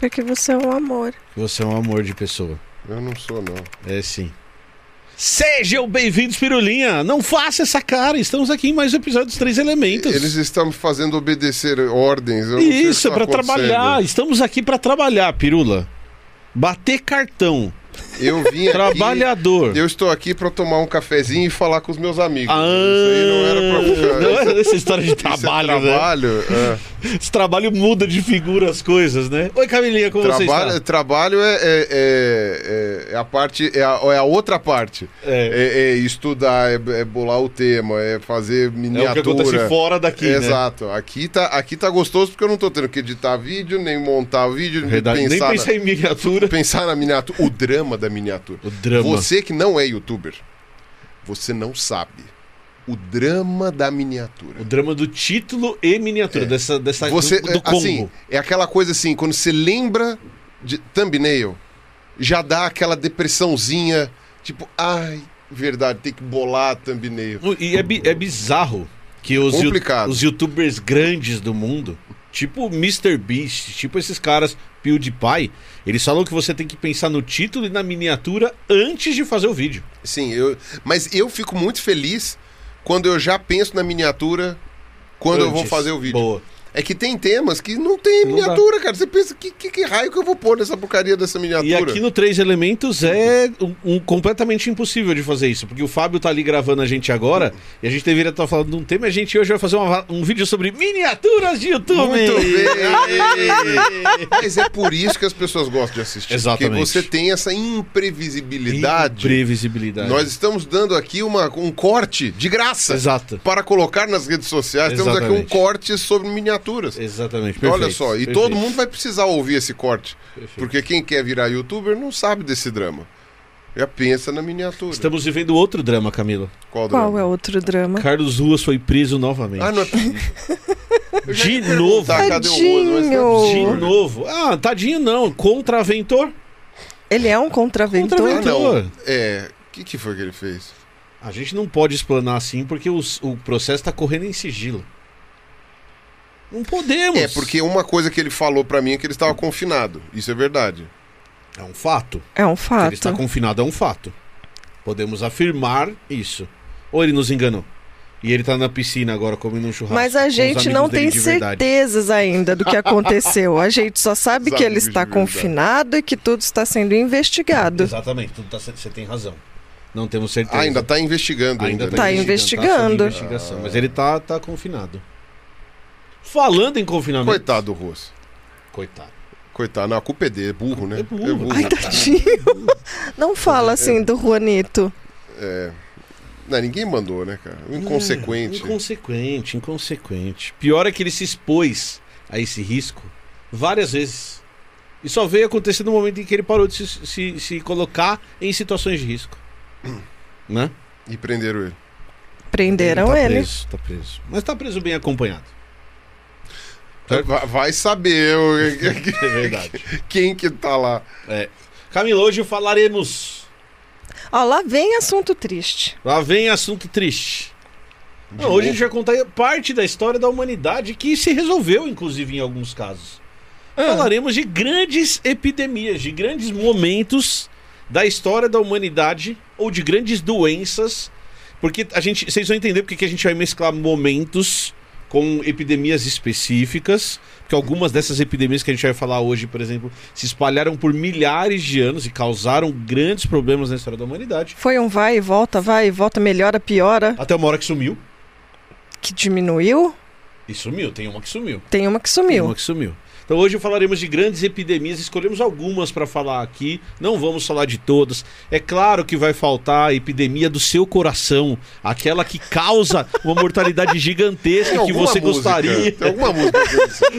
Porque você é um amor. Você é um amor de pessoa. Eu não sou, não. É sim. Sejam bem-vindos, Pirulinha! Não faça essa cara, estamos aqui em mais um episódio dos Três Elementos. Eles estão me fazendo obedecer ordens. Eu não sei o que Isso, é tá pra acontecendo. trabalhar. Estamos aqui pra trabalhar, Pirula. Bater cartão. Eu vim aqui. Trabalhador. Eu estou aqui pra tomar um cafezinho e falar com os meus amigos. Ah, Isso aí não era pra. Não era essa história de Isso é trabalho, né? trabalho, é. Esse trabalho muda de figura as coisas, né? Oi, Camilinha, como você Trabalho, está? trabalho é, é- é- é a parte, é a, é a outra parte. É, É, é estudar, é, é bolar o tema, é fazer é o que miniatura. acontece fora daqui, né? Exato. Aqui tá, aqui tá gostoso porque eu não tô tendo que editar vídeo, nem montar vídeo, nem Verdade. Nem pensar, pensar em miniatura. na, pensar na miniatura. O drama da miniatura. O drama. Você que não é youtuber, você não sabe. O drama da miniatura. O drama do título e miniatura, dessa, dessa Você, do, do combo. assim, é aquela coisa assim, quando você lembra de thumbnail, já dá aquela depressãozinha, tipo, ai, verdade, tem que bolar thumbnail. E é, bi- é bizarro que os, Complicado. os youtubers grandes do mundo, tipo o MrBeast, tipo esses caras, PewDiePie, eles falam que você tem que pensar no título e na miniatura antes de fazer o vídeo. Sim, eu, mas eu fico muito feliz quando eu já penso na miniatura quando eu vou Antes. fazer o vídeo. Boa. É que tem temas que não tem Não miniatura, cara. Você pensa, que, que, que raio que eu vou pôr nessa porcaria dessa miniatura? E aqui no Três Elementos é um, um completamente impossível de fazer isso, porque o Fábio tá ali gravando a gente agora e a gente deveria estar falando de um tema e a gente hoje vai fazer uma- um vídeo sobre miniaturas de YouTube. Muito bem. Mas é por isso que as pessoas gostam de assistir. Exatamente. Porque você tem essa imprevisibilidade. Previsibilidade. Nós estamos dando aqui uma, um corte de graça Exato. para colocar nas redes sociais. Temos aqui um Exatamente. corte sobre miniaturas. Exatamente. Olha perfeito, só, e perfeito. todo mundo vai precisar ouvir esse corte. Perfeito. Porque quem quer virar youtuber não sabe desse drama. Já pensa na miniatura. Estamos vivendo outro drama, Camila. Qual drama? Qual é outro drama? Carlos Ruas foi preso novamente. Ah, não é De novo. Mas é Tadinho. De possível. novo. Ah, tadinho não. Contraventor. Ele é um contraventor? Ah, Contraventor. não. É. O que, que foi que ele fez? A gente não pode explanar assim porque os- o processo tá correndo em sigilo. Não podemos. É, porque uma coisa que ele falou pra mim é que ele estava confinado. Isso é verdade. É um fato. É um Que ele fato. está confinado é um fato. Podemos afirmar isso. Ou ele nos enganou. E ele tá na piscina agora comendo um churrasco. Mas a gente não tem certezas ainda do que aconteceu. A gente só sabe que ele está confinado e que tudo está sendo investigado. Exatamente, tudo tá, você tem razão. Não temos certeza. Ah, ainda tá investigando ainda. Ainda né? Tá investigando. investigação, mas ele tá, tá confinado. Falando em confinamento. Coitado do Rosso. Coitado. Coitado. Não, a culpa é dele. É burro, né? É burro. Ai, tadinho. Não fala assim do Juanito. É. Não, ninguém mandou, né, cara? Inconsequente. É, inconsequente, inconsequente. Pior é que ele se expôs a esse risco várias vezes. E só veio acontecer no momento em que ele parou de se, se, se colocar em situações de risco. Né? E prenderam ele. Prenderam tá ele. Preso, tá preso. Mas tá preso bem acompanhado. Vai, saber o- É verdade. quem que tá lá. É. Camila, hoje falaremos. Ó, lá vem assunto triste. Lá vem assunto triste. Não, hoje a gente vai contar parte da história da humanidade que se resolveu, inclusive, em alguns casos. Ah. Falaremos de grandes epidemias, de grandes momentos da história da humanidade ou de grandes doenças. Porque a gente, vocês vão entender porque que a gente vai mesclar momentos com epidemias específicas. Porque algumas dessas epidemias que a gente vai falar hoje, por exemplo, se espalharam por milhares de anos e causaram grandes problemas na história da humanidade. Foi um vai e volta, vai e volta, melhora, piora, Até uma hora que sumiu. que diminuiu. E sumiu, tem uma que sumiu. Tem uma que Tem sumiu. uma que sumiu. Então hoje falaremos de grandes epidemias, escolhemos algumas para falar aqui, não vamos falar de todas. É claro que vai faltar a epidemia do seu coração, aquela que causa uma mortalidade gigantesca que você música- gostaria. Tem alguma música?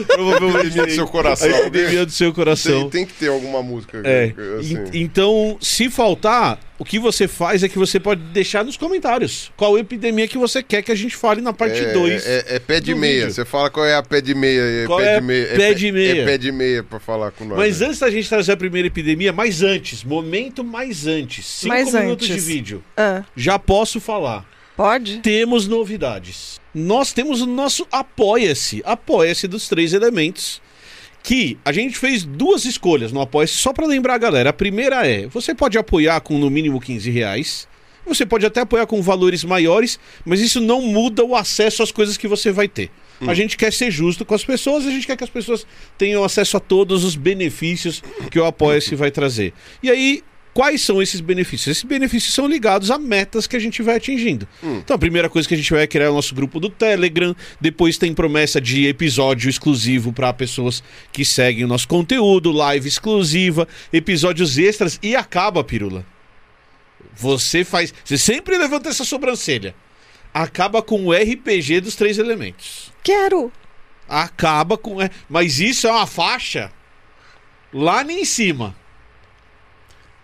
Provavelmente Epidemia do seu coração. A epidemia do seu coração. Tem, tem que ter alguma música. É. assim. En- Então, se faltar, o que você faz é que você pode deixar nos comentários qual epidemia que você quer que a gente fale na parte É- 2. É, é pé de do meia. vídeo. Você fala qual é a pé de meia. Qual pé é de meia. pé de meia? É pé de meia pra falar com nós. Mas né? antes da gente trazer a primeira epidemia, mais antes, momento mais antes, cinco Mais minutos antes. de vídeo, Ah, já posso falar. pode? Temos novidades. Nós temos o nosso Apoia-se, Apoia-se dos Três Elementos, que a gente fez duas escolhas no apoia só pra lembrar a galera. A primeira é, você pode apoiar com no mínimo 15 reais. Você pode até apoiar com valores maiores, mas isso não muda o acesso às coisas que você vai ter. A gente quer ser justo com as pessoas, a gente quer que as pessoas tenham acesso a todos os benefícios que o Apoia-se vai trazer. E aí, quais são esses benefícios? Esses benefícios são ligados a metas que a gente vai atingindo. Então, a primeira coisa que a gente vai é criar o nosso grupo do Telegram, depois tem promessa de episódio exclusivo para pessoas que seguem o nosso conteúdo, live exclusiva, episódios extras e acaba, Pirula. Você faz. Você sempre levanta essa sobrancelha. Acaba com o RPG dos três elementos. Quero. Acaba com. é, Mas isso é uma faixa lá em cima.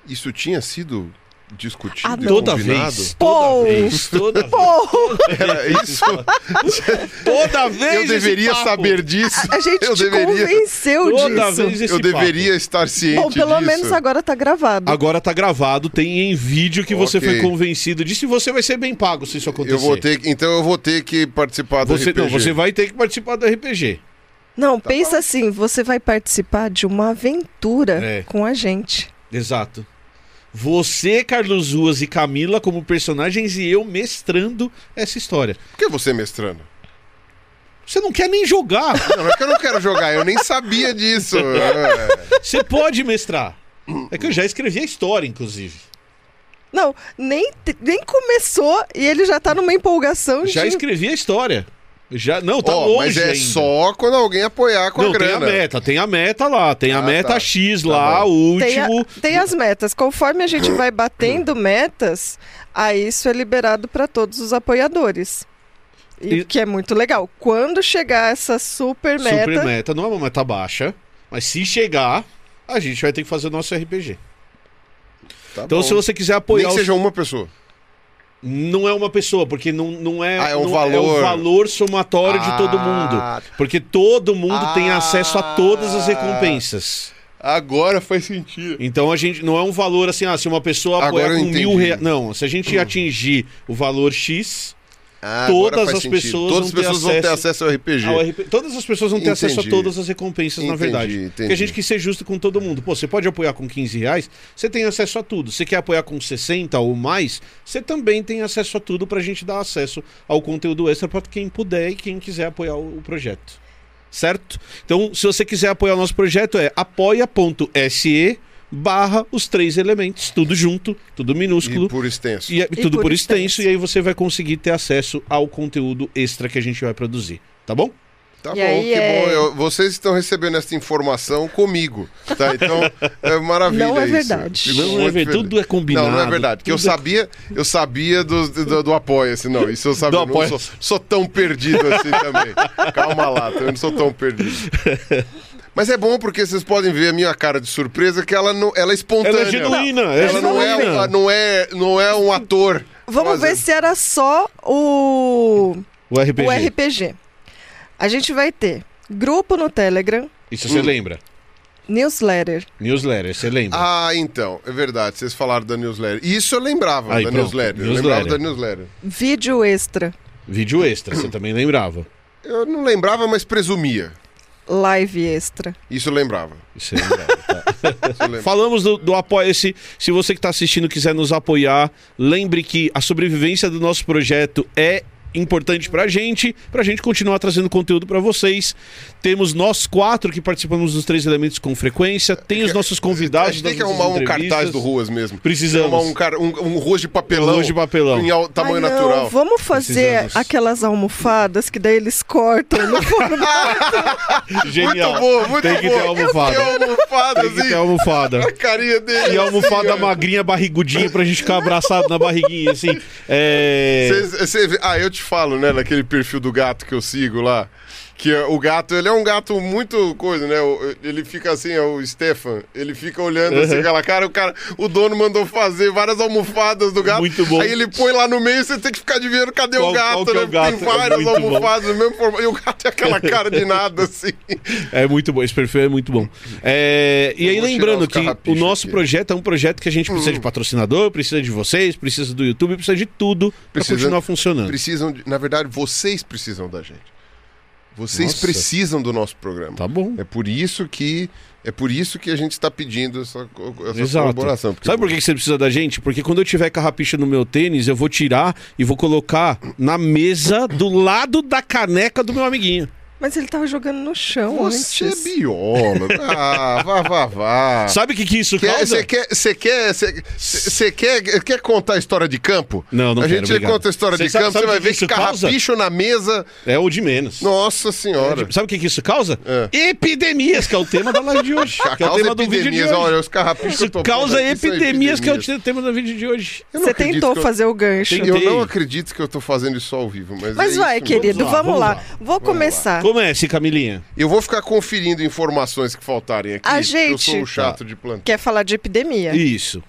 Isso tinha sido discutido Ah. Toda combinado? vez. Toda vez. Toda vez. Pô, Era isso? Toda vez. Eu esse deveria papo. saber disso. a gente eu te deveria, convenceu Toda disso. vez esse eu deveria estar ciente Bom, pelo disso. menos agora tá gravado. Agora tá gravado, tem em vídeo que você Ok. foi convencido disso e você vai ser bem pago se isso acontecer. Eu vou ter, que- então eu vou ter que participar do Você, RPG. não, você vai ter que participar do RPG. Não, pensa assim, você vai participar de uma aventura É. com a gente. Exato. Você, Carlos Ruas e Camila como personagens e eu mestrando essa história. Por que você mestrando? Você não quer nem jogar. Não, não é que eu não quero jogar, eu nem sabia disso. É. Você pode mestrar. É que eu já escrevi a história, inclusive. Não, nem, nem começou e ele já tá numa empolgação Já de... escrevi a história. Já, não, tá Ó, longe mas é ainda. só quando alguém apoiar com não, a tem a grana. meta, tem a meta lá, tem a Ah, meta tá. X Tá lá, bom. o Tem, a- último. tem as metas. Conforme a gente vai batendo metas, aí isso é liberado para todos os apoiadores. E, E- que é muito legal. Quando chegar essa super meta, Super meta, não é uma meta baixa, mas se chegar, a gente vai ter que fazer o nosso RPG. Tá Então, bom. se você quiser Nem apoiar que os- seja uma pessoa. Não é uma pessoa, porque não, não é. Ah, é um não- valor. o valor somatório de todo Ah. mundo. Porque todo mundo tem Ah. acesso a todas as recompensas. Agora faz sentido. Então a gente não é um valor assim, ah, se uma pessoa apoiar com entendi. mil reais. Não, se a gente atingir o valor X, Ah, Todas as sentido. pessoas Todas as vão ter pessoas vão ter acesso ao RPG. ao RP todas as pessoas vão ter acesso a todas as recompensas, na Entendi, verdade. entendi. Porque a gente quis ser justo com todo mundo. Pô, você pode apoiar com 15 reais, você tem acesso a tudo. Você quer apoiar com 60 ou mais, você também tem acesso a tudo pra gente dar acesso ao conteúdo extra pra quem puder e quem quiser apoiar o, o projeto. Certo? Então, se você quiser apoiar o nosso projeto, é apoia.se barra os três elementos, tudo junto, tudo minúsculo. E por extenso. E, é- E tudo por por extenso, extenso. e aí você vai conseguir ter acesso ao conteúdo extra que a gente vai produzir. Tá bom? Tá E bom, aí que é- bom. Eu- vocês estão recebendo essa informação comigo. Tá? Então, é maravilha Não é isso. verdade. Não é muito ver, feliz. tudo é combinado. Não, não é verdade. Porque eu é- sabia, eu sabia do, do, do Apoia-se. Não, isso eu sabia. Do Eu não sou, sou tão perdido assim também. Calma lá, eu não sou tão perdido. Mas é bom porque vocês podem ver a minha cara de surpresa que ela, não, ela é espontânea. Ela é genuína, é Ela não é, uma- não, é, não é um ator. vamos fazendo. ver se era só o, O RPG. o RPG. A gente vai ter grupo no Telegram, Isso você Hum. lembra. newsletter, Newsletter, você lembra. Ah, então, é verdade. Vocês falaram da newsletter. Isso eu lembrava Aí, da pronto, newsletter. Eu newsletter. lembrava da newsletter. vídeo extra, Vídeo extra, você também lembrava. Eu não lembrava, mas presumia. Live extra. Isso eu lembrava. Isso lembrava. tá. Lembrava. Falamos do, do Apoia-se. Se você que está assistindo quiser nos apoiar, lembre que a sobrevivência do nosso projeto é importante pra gente, pra gente continuar trazendo conteúdo pra vocês. Temos nós quatro que participamos dos três elementos com frequência, tem os nossos A convidados gente tem que arrumar um cartaz do Ruas mesmo. Precisamos. Arrumar um, car- um, um ruas de papelão. Arroz de papelão. Em tamanho Ai, não, natural. Vamos fazer Precisamos. aquelas almofadas que daí eles cortam no formato. Genial. Muito bom, muito Tem bom. que ter almofada. Tem almofada, Tem que ter almofada. A carinha dele. E a almofada assim, magrinha, barrigudinha, pra gente ficar abraçado na barriguinha, assim. É... Cê- ah, eu te falo, né, naquele perfil do gato que eu sigo lá. Que é- o gato, ele é um gato muito coisa, né? Ele fica assim, é o Stefan, ele fica olhando assim, aquela cara, o cara, o dono mandou fazer várias almofadas do gato. Muito bom. Aí ele põe lá no meio, você tem que ficar adivinhando cadê Qual- o gato, é né? o gato? Tem É várias bom. almofadas no mesmo formato. E o gato é aquela cara de nada, assim. É muito bom, esse perfil é muito bom. É, e aí, lembrando que o nosso aqui. projeto é um projeto que a gente precisa de patrocinador, precisa de vocês, precisa do YouTube, precisa de tudo pra continuar funcionando. Precisam, de- na verdade, vocês precisam da gente. Vocês Nossa. precisam do nosso programa. Tá bom. É por isso que é por isso que a gente está pedindo essa, essa Exato. colaboração. porque- Sabe por que você precisa da gente? Porque quando eu tiver carrapicho no meu tênis, eu vou tirar e vou colocar na mesa do lado da caneca do meu amiguinho. Mas ele tava jogando no chão Você é antes. biólogo. Ah, vá, vá, vá. Sabe o que, que isso Quer- causa? Você quer, você quer, você- quer, quer contar a história de campo? Não, não A quero, gente obrigado. conta a história Você de sabe- campo, sabe você vai que ver isso que causa? carrapicho na mesa. É o de menos. Nossa senhora. Sabe o que, que isso causa? É. Epidemias, que é o tema da live de hoje. que é o Causa tema do vídeo de epidemias. hoje. Olha, os carrapichos que eu Isso tô causa aqui são epidemias, que é o tema do vídeo de hoje. Eu não Você acredito tentou que eu- fazer o gancho. Tem- Eu Tentei. não acredito que eu tô fazendo isso ao vivo, mas. Mas é vai, isso querido, Vamos lá, vamos lá. vamos Vou começar. Comece, Camilinha. Eu vou ficar conferindo informações que faltarem aqui. A Eu gente- sou um chato de plantão. Quer falar de epidemia? Isso.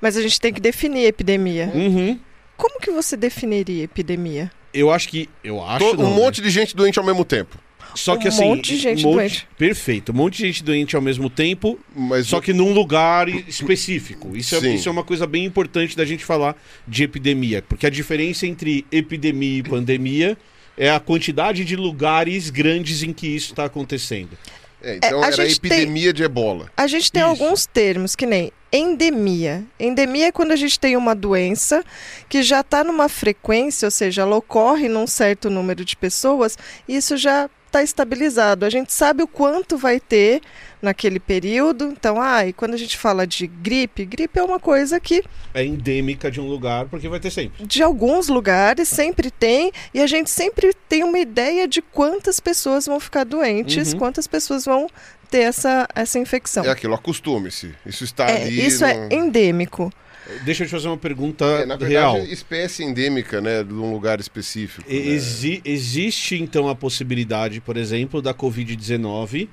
Mas a gente tem que definir epidemia. Uhum. Como que você definiria epidemia? Eu acho que. Eu acho. Não, um né? monte de gente doente ao mesmo tempo. Só que um assim. monte de gente doente. Perfeito. Um monte de gente doente ao mesmo tempo, Mas só que num lugar específico. Isso é, isso é uma coisa bem importante da gente falar de epidemia. Porque a diferença entre epidemia e pandemia é a quantidade de lugares grandes em que isso está acontecendo. É, então É, a era gente tem- epidemia de ebola. A gente tem Isso. alguns termos, que nem endemia. Endemia é quando a gente tem uma doença que já está numa frequência, ou seja, ela ocorre num certo número de pessoas, e isso já está estabilizado. A gente sabe o quanto vai ter naquele período. Então, ah, e quando a gente fala de gripe, gripe é uma coisa que É endêmica de um lugar, porque vai ter sempre. de alguns lugares sempre tem, e a gente sempre tem uma ideia de quantas pessoas vão ficar doentes, Uhum. quantas pessoas vão ter essa, essa infecção. É aquilo, acostume-se. Isso está É, ali. isso é no- endêmico. Deixa eu te fazer uma pergunta É, na real. verdade, espécie endêmica, né? De um lugar específico. né? Exi- existe então a possibilidade, por exemplo, da Covid-19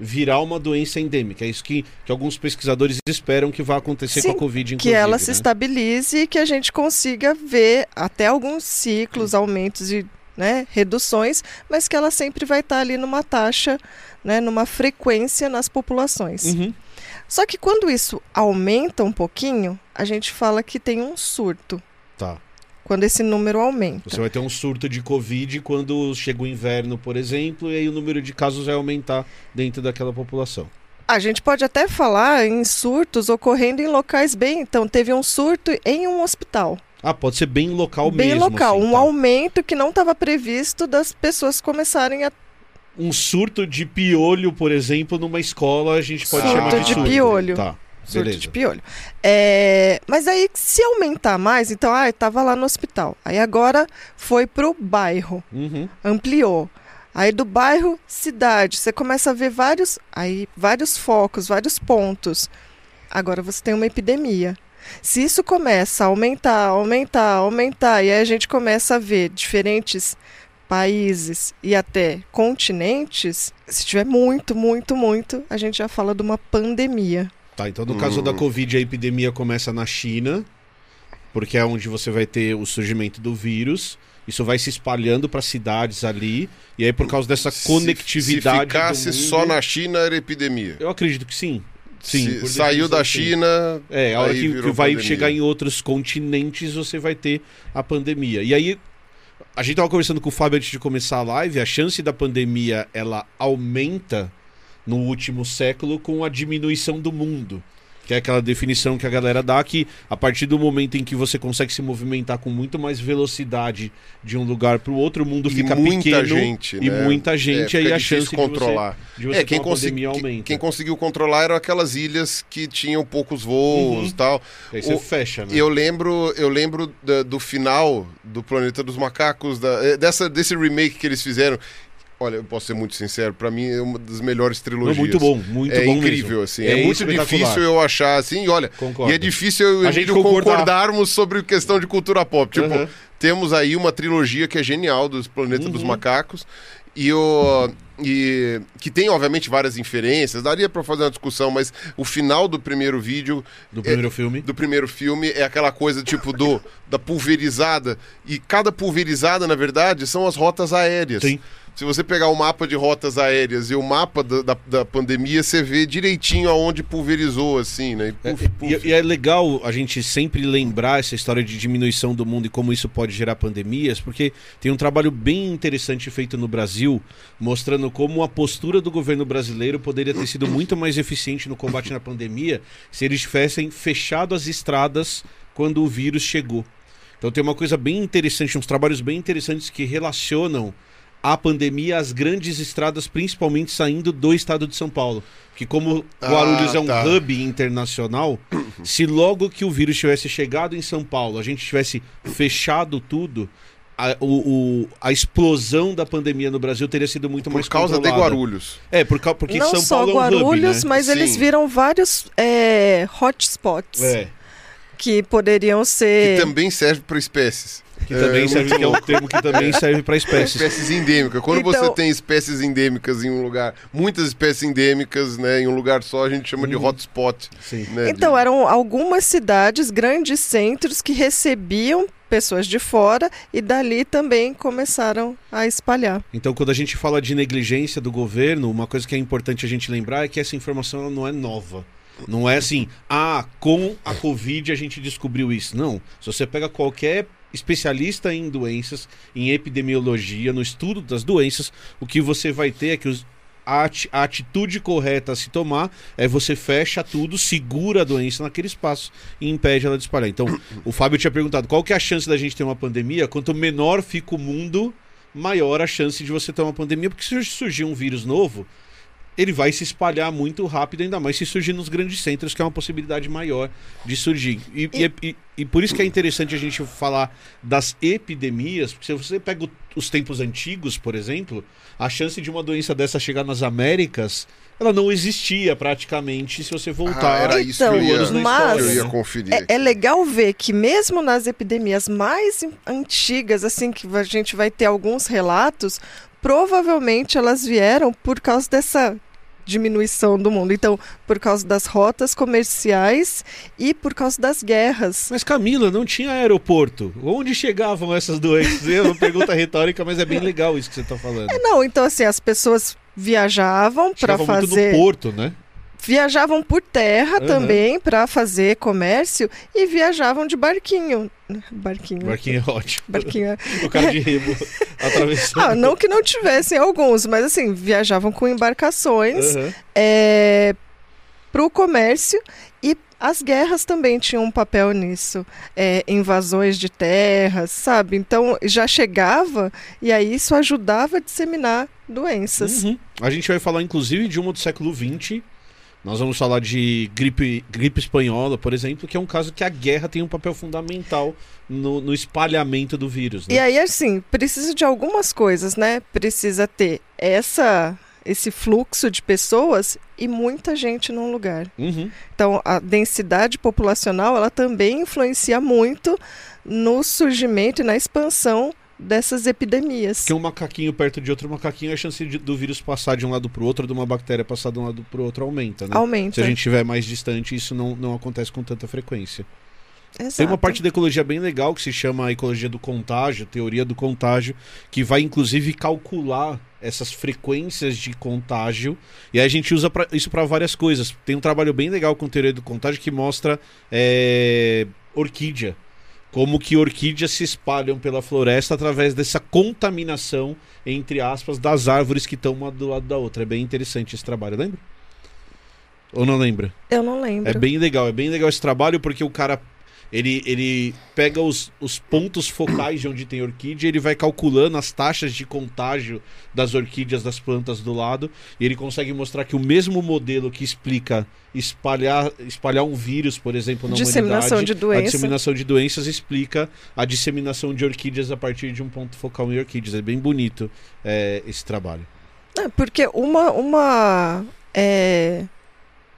virar uma doença endêmica. É isso que, que alguns pesquisadores esperam que vai acontecer Sim, com a Covid, que inclusive. ela se né? estabilize e que a gente consiga ver até alguns ciclos, aumentos e né, reduções, mas que ela sempre vai estar ali numa taxa, né, numa frequência nas populações. Uhum. Só que quando isso aumenta um pouquinho, a gente fala que tem um surto. Quando esse número aumenta. Você vai ter um surto de Covid quando chega o inverno, por exemplo, e aí o número de casos vai aumentar dentro daquela população. A gente pode até falar em surtos ocorrendo em locais bem. Então, teve um surto em um hospital. Ah, pode ser bem local bem mesmo. local. assim, um tá? aumento que não estava previsto das pessoas começarem a Um surto de piolho, por exemplo, numa escola, a gente pode Surto chamar de de surto. piolho. Tá, surto beleza. de piolho. É, mas aí, se aumentar mais, então, ah, estava lá no hospital. Aí agora foi pro bairro, Uhum. ampliou. Aí do bairro, cidade. Você começa a ver vários, aí, vários focos, vários pontos. Agora você tem uma epidemia. Se isso começa a aumentar, aumentar, aumentar, e aí a gente começa a ver diferentes países e até continentes, se tiver muito, muito, muito, a gente já fala de uma pandemia. Tá, então no caso Hum. da Covid, a epidemia começa na China, porque é onde você vai ter o surgimento do vírus. Isso vai se espalhando para cidades ali, e aí por causa dessa Se- conectividade. Se ficasse do mundo, só na China, era epidemia. Eu acredito que sim. Sim, saiu da. China. É, a hora que, que vai pandemia. chegar em outros continentes, você vai ter a pandemia. E aí, a gente tava conversando com o Fábio antes de começar a live, a chance da pandemia, ela aumenta no último século com a diminuição do mundo. Que é aquela definição que a galera dá que a partir do momento em que você consegue se movimentar com muito mais velocidade de um lugar para o outro, o mundo E fica muita pequeno gente, e né? muita É, gente, fica aí a chance controlar. de você, de você É, quem, consegui- aumenta. quem conseguiu controlar eram aquelas ilhas que tinham poucos voos Uhum. e tal. Aí você o- fecha, né? Eu lembro, eu lembro da- do final do Planeta dos Macacos, da- eh, dessa, desse remake que eles fizeram. Olha, eu posso ser muito sincero, pra mim é uma das melhores Não, trilogias. muito bom, muito é bom incrível, mesmo. assim. É, muito espetacular. difícil eu achar assim, olha. Concordo. E é difícil eu e A gente concordar. concordarmos sobre questão de cultura pop. Tipo, Aham. temos aí uma trilogia que é genial dos Planeta dos Uhum. Macacos. E o. E, que tem, obviamente, várias inferências, daria pra fazer uma discussão, mas o final do primeiro vídeo Do primeiro filme. do primeiro filme é aquela coisa tipo do da pulverizada e cada pulverizada na verdade são as rotas aéreas. Sim. Se você pegar o mapa de rotas aéreas e o mapa da, da, da pandemia, você vê direitinho aonde pulverizou, assim, né? E, É, puf, puf. e, e é legal a gente sempre lembrar essa história de diminuição do mundo e como isso pode gerar pandemias, porque tem um trabalho bem interessante feito no Brasil, mostrando como a postura do governo brasileiro poderia ter sido muito mais eficiente no combate na pandemia se eles tivessem fechado as estradas quando o vírus chegou. Então tem uma coisa bem interessante, uns trabalhos bem interessantes que relacionam a pandemia às grandes estradas, principalmente saindo do estado de São Paulo. Que como Ah, Guarulhos é um tá. hub internacional, se logo que o vírus tivesse chegado em São Paulo, a gente tivesse fechado tudo, a, o- o- a explosão da pandemia no Brasil teria sido muito mais Por causa de. Guarulhos. É, por, porque Não São só Paulo é um hub, Guarulhos, né? mas Sim. eles viram vários é, hotspots É, que poderiam Que ser. também serve para espécies. Que também É, serve, que é o termo que também serve para espécies. Espécies endêmicas. Quando Então- você tem espécies endêmicas em um lugar, muitas espécies endêmicas, né, em um lugar só, a gente chama de Uhum. hotspot. Sim. Né, Então, de- eram algumas cidades, grandes centros, que recebiam pessoas de fora e dali também começaram a espalhar. Então, quando a gente fala de negligência do governo, uma coisa que é importante a gente lembrar é que essa informação não é nova. Não é assim, ah, com a Covid a gente descobriu isso. Não. Se você pega qualquer especialista em doenças, em epidemiologia, no estudo das doenças, o que você vai ter é que os- a, ati- a atitude correta a se tomar é você fecha tudo, segura a doença naquele espaço e impede ela de espalhar. Então, o Fábio tinha perguntado qual que é a chance da gente ter uma pandemia? Quanto menor fica o mundo, maior a chance de você ter uma pandemia, porque se surgir um vírus novo, ele vai se espalhar muito rápido, ainda mais se surgir nos grandes centros, que é uma possibilidade maior de surgir. E, e- e- e por isso que é interessante a gente falar das epidemias, porque se você pega o- os tempos antigos, por exemplo, a chance de uma doença dessa chegar nas Américas, ela não existia praticamente se você voltar. Ah, era isso que eu Então, ia, mas- eu ia conferir. É, é legal ver que mesmo nas epidemias mais antigas, assim, que a gente vai ter alguns relatos, provavelmente elas vieram por causa dessa diminuição do mundo. Então, por causa das rotas comerciais e por causa das guerras. Mas Camila, não tinha aeroporto. Onde chegavam essas doenças? É uma pergunta retórica, mas é bem legal isso que você está falando. Não, então assim, as pessoas viajavam para Chegava muito fazer no porto, né? Viajavam por terra Aham. também para fazer comércio e viajavam de barquinho. Barquinho. Barquinho é ótimo. Barquinho. O cara de remo atravessando. Ah, não que não tivessem alguns, mas assim, viajavam com embarcações Aham. para o comércio e as guerras também tinham um papel nisso. É, invasões de terras, sabe? Então já chegava e aí isso ajudava a disseminar doenças. Uhum. A gente vai falar, inclusive, de uma do século XX. Nós vamos falar de gripe, gripe espanhola, por exemplo, que é um caso que a guerra tem um papel fundamental no, no espalhamento do vírus. Né? E aí, assim, precisa de algumas coisas, né? Precisa ter essa, esse fluxo de pessoas e muita gente num lugar. Uhum. Então, a densidade populacional, ela também influencia muito no surgimento e na expansão dessas epidemias. Porque um macaquinho perto de outro macaquinho, a chance de- do vírus passar de um lado para o outro, de uma bactéria passar de um lado para o outro, aumenta, né? Aumenta. Se a gente estiver mais distante, isso não, não acontece com tanta frequência. Exato. Tem uma parte da ecologia bem legal que se chama a ecologia do contágio, teoria do contágio, que vai inclusive calcular essas frequências de contágio. E aí a gente usa pra- isso para várias coisas. Tem um trabalho bem legal com teoria do contágio que mostra é, orquídea. Como que orquídeas se espalham pela floresta através dessa contaminação, entre aspas, das árvores que estão uma do lado da outra. É bem interessante esse trabalho, lembra? Ou não lembra? Eu não lembro. É bem legal, é bem legal esse trabalho porque o cara ele, ele pega os, os pontos focais de onde tem orquídea, ele vai calculando as taxas de contágio das orquídeas das plantas do lado e ele consegue mostrar que o mesmo modelo que explica espalhar, espalhar um vírus, por exemplo, na Disseminação humanidade, de a doença. disseminação de doenças explica a disseminação de orquídeas a partir de um ponto focal em orquídeas. É bem bonito é, esse trabalho. É, porque uma, uma, é,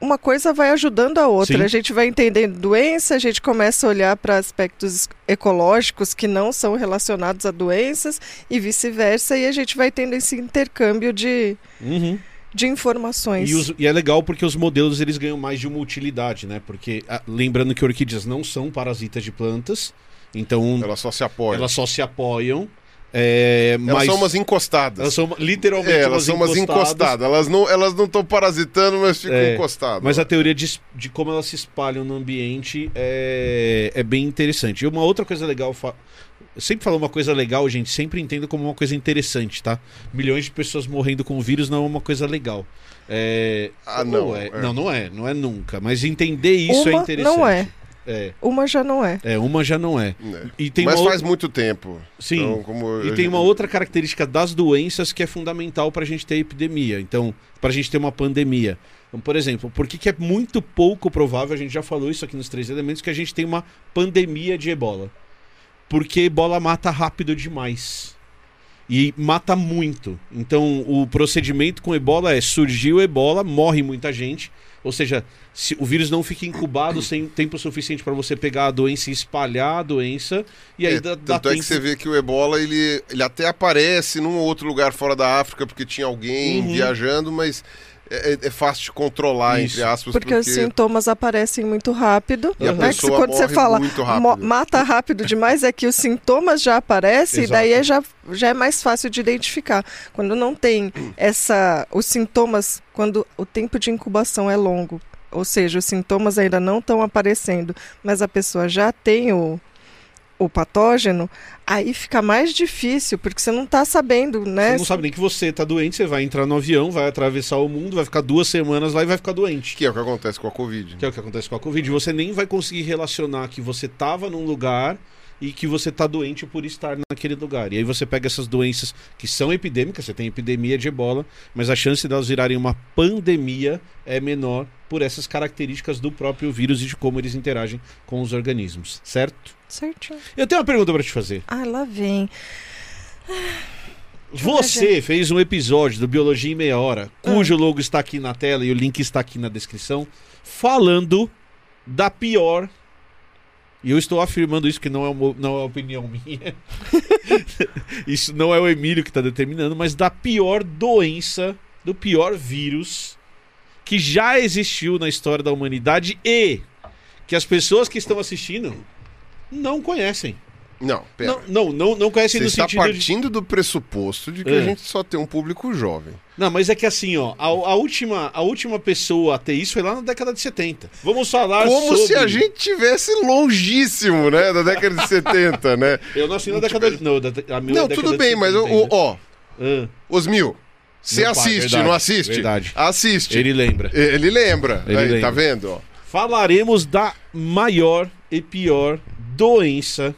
uma coisa vai ajudando a outra. Sim. A gente vai entendendo doença, a gente começa a olhar para aspectos ecológicos que não são relacionados a doenças e vice-versa, e a gente vai tendo esse intercâmbio de, Uhum. de informações. E, os- e é legal porque os modelos eles ganham mais de uma utilidade, né? Porque ah, lembrando que orquídeas não são parasitas de plantas, então Ela só se apoia. elas só se apoiam. É, Elas mas são umas encostadas. elas são literalmente É, elas umas são umas encostadas. encostadas. Elas não elas não estão parasitando, mas ficam É, encostadas. Mas a teoria de, de como elas se espalham no ambiente é, é bem interessante. E uma outra coisa legal. Fa... Eu sempre falo uma coisa legal, gente, sempre entendo como uma coisa interessante, tá? Milhões de pessoas morrendo com o vírus não é uma coisa legal. É... Ah, não, é? é. Não, não é. Não é nunca. Mas entender isso é Uma interessante. não é. É. Uma já não é. É, uma já não é. É. E tem mas uma faz outra... muito tempo. Sim. Então, como E tem uma outra característica das doenças que é fundamental para a gente ter epidemia. Então, para a gente ter uma pandemia. Então, por exemplo, por que, que é muito pouco provável, a gente já falou isso aqui nos três elementos, que a gente tem uma pandemia de ebola? Porque ebola mata rápido demais. E mata muito. Então, o procedimento com ebola é: surgiu ebola, morre muita gente. Ou seja, se o vírus não fica incubado sem tempo suficiente para você pegar a doença e espalhar a doença. E aí É, dá, dá tanto é que tempo você vê que o ebola ele, ele até aparece num outro lugar fora da África porque tinha alguém Uhum. viajando, mas é, é- é fácil de controlar, Isso. entre aspas, Porque, os sintomas aparecem muito rápido. E a né? Que quando você morre fala rápido. mata rápido demais, é que os sintomas já aparecem Exato. e daí é já, já é mais fácil de identificar. Quando não tem essa. Os sintomas, quando o tempo de incubação é longo, ou seja, os sintomas ainda não estão aparecendo, mas a pessoa já tem o, o patógeno, aí fica mais difícil, porque você não está sabendo, né? Você não sabe nem que você tá doente, você vai entrar no avião, vai atravessar o mundo, vai ficar duas semanas lá e vai ficar doente. que é o que acontece com a Covid. Que é o que acontece com a Covid. Você nem vai conseguir relacionar que você tava num lugar e que você tá doente por estar naquele lugar. E aí você pega essas doenças que são epidêmicas, você tem epidemia de ebola, mas a chance delas virarem uma pandemia é menor por essas características do próprio vírus e de como eles interagem com os organismos, certo? Certinho. Eu tenho uma pergunta para te fazer. Ah, lá vem. Você fez um episódio do Biologia em Meia Hora, Ah. cujo logo está aqui na tela e o link está aqui na descrição, falando da pior. E eu estou afirmando isso que não é uma, não é opinião minha. isso não é o Emílio que está determinando, mas da pior doença, do pior vírus que já existiu na história da humanidade e que as pessoas que estão assistindo não conhecem. Não, pera. Não, não, não, não conhecem Você no está sentido de... partindo do pressuposto de que É. a gente só tem um público jovem. Não, mas é que assim, ó, a, a última, a última pessoa a ter isso foi lá na década de 70. Vamos falar Como sobre... se a gente tivesse longíssimo, né? Da década de 70, né? Eu nasci na década de... Não, da, a minha Não, tudo bem, mas, 70 o- ainda. ó, Ah, Osmil, você assiste, verdade, não assiste? verdade. Assiste. Ele, ele lembra. lembra. Ele Aí, lembra. Tá vendo? ó? Falaremos da maior e pior doença,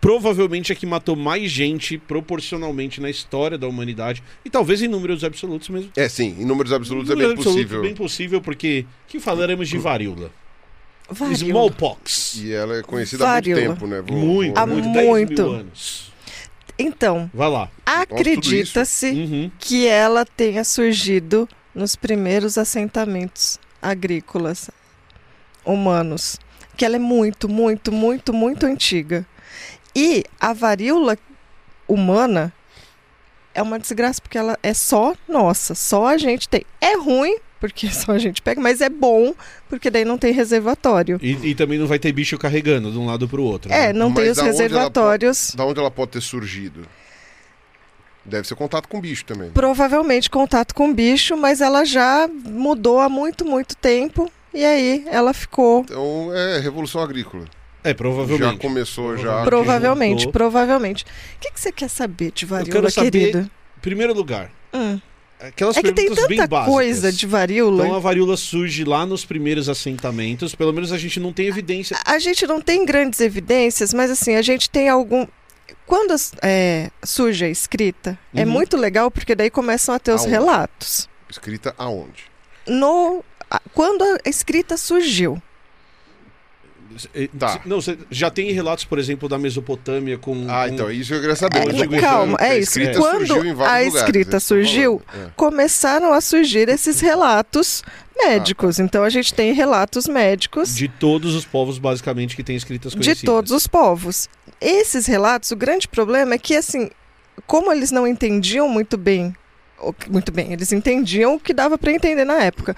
provavelmente a que matou mais gente proporcionalmente na história da humanidade, e talvez em números absolutos mesmo. É, sim, em números absolutos é Números bem absolutos, possível. bem possível, porque que falaremos de varíola. Varíola. Smallpox. E ela é conhecida há muito Varíola. tempo, né? Vou- Muito, Há vou- muito. 10 muito. mil anos. Então, Vai lá. acredita-se Uhum. que ela tenha surgido nos primeiros assentamentos agrícolas humanos. Que ela é muito, muito, muito, muito antiga. E a varíola humana é uma desgraça, porque ela é só nossa, só a gente tem. É ruim, porque só a gente pega, mas é bom, porque daí não tem reservatório. E, e também não vai ter bicho carregando de um lado pro outro. É, né? não tem Mas os da onde ela reservatórios. Da onde ela pode ter surgido? Deve ser contato com bicho também. provavelmente contato com bicho, mas ela já mudou há muito, muito tempo. E aí ela ficou. Então, é Revolução Agrícola. É, provavelmente. Já começou, já. Provavelmente, provavelmente. O que, que você quer saber de varíola, quero saber- querido? Primeiro lugar, Hum. aquelas É que tem tanta básicas. coisa de varíola. Então a varíola surge lá nos primeiros assentamentos, pelo menos a gente não tem evidência. A gente não tem grandes evidências, mas assim, a gente tem algum. Quando é, surge a escrita, é Uhum. muito legal porque daí começam a ter os Aonde? relatos. Escrita aonde? No, a- quando a escrita surgiu, Tá. Não, você já tem relatos, por exemplo, da Mesopotâmia com. Ah, com- então, isso eu queria saber. É, então, tô calma, que é a isso. escrita Quando surgiu em vários a lugares, escrita que eu tô surgiu. É. começaram a surgir esses relatos médicos. Então a gente tem relatos médicos De todos os povos, basicamente, que têm escritas de conhecidas. todos os povos. Esses relatos, o grande problema é que, assim, como eles não entendiam muito bem que- Muito bem, eles entendiam o que dava para entender na época.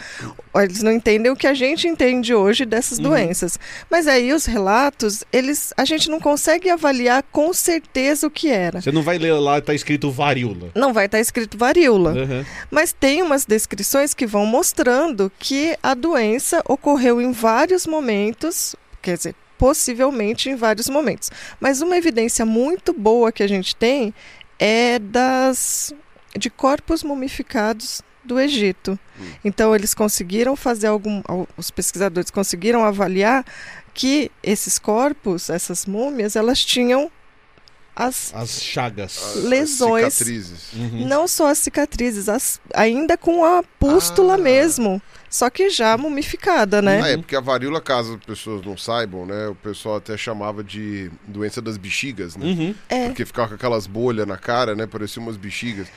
Eles não entendem o que a gente entende hoje dessas Uhum. doenças. Mas aí os relatos, eles, a gente não consegue avaliar com certeza o que era. Você não vai ler lá, tá escrito varíola. Não vai estar escrito varíola. Aham. Mas tem umas descrições que vão mostrando que a doença ocorreu em vários momentos, quer dizer, possivelmente em vários momentos. Mas uma evidência muito boa que a gente tem é das de corpos mumificados do Egito. Então eles conseguiram fazer algum, al- os pesquisadores conseguiram avaliar que esses corpos, essas múmias, elas tinham as As chagas. As lesões. Cicatrizes. Uhum. não só as cicatrizes, as- ainda com a pústula Ah. mesmo. Só que já mumificada, né? Ah, é porque a varíola, caso as pessoas não saibam, né? O pessoal até chamava de doença das bexigas, né? Uhum. É. Porque ficava com aquelas bolhas na cara, né? Pareciam umas bexigas.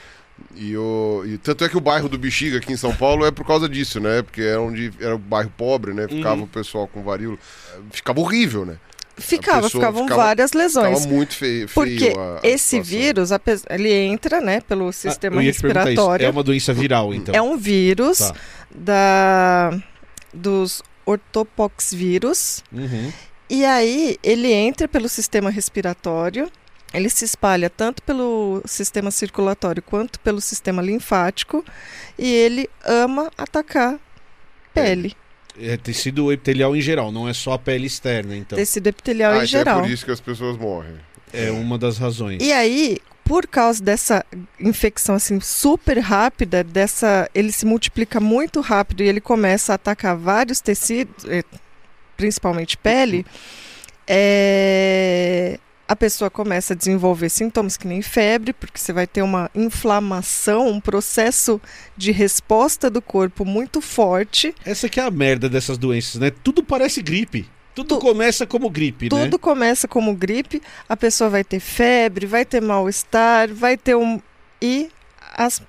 E, o, e tanto é que o bairro do Bexiga aqui em São Paulo é por causa disso, né? Porque era onde era o bairro pobre, né? Ficava Uhum. o pessoal com varíola. Ficava horrível, né? Ficava, ficavam ficava- várias lesões. Ficava muito feio. Porque a- a esse situação. vírus, ele entra, né, pelo sistema Ah, perguntar isso. respiratório. É uma doença viral, então. É um vírus Tá. da dos ortopoxvírus. Uhum. E aí ele entra pelo sistema respiratório, ele se espalha tanto pelo sistema circulatório quanto pelo sistema linfático e ele ama atacar pele, É tecido epitelial em geral, não é só a pele externa, então. tecido epitelial Ah, em então geral. é por isso que as pessoas morrem. É uma das razões. E aí, por causa dessa infecção assim super rápida, dessa, ele se multiplica muito rápido e ele começa a atacar vários tecidos, eh, principalmente pele, é, a pessoa começa a desenvolver sintomas que nem febre, porque você vai ter uma inflamação, um processo de resposta do corpo muito forte. Essa que é a merda dessas doenças, né? Tudo parece gripe. Tudo Tu- começa como gripe, né? Tudo começa como gripe, a pessoa vai ter febre, vai ter mal-estar, vai ter um. e as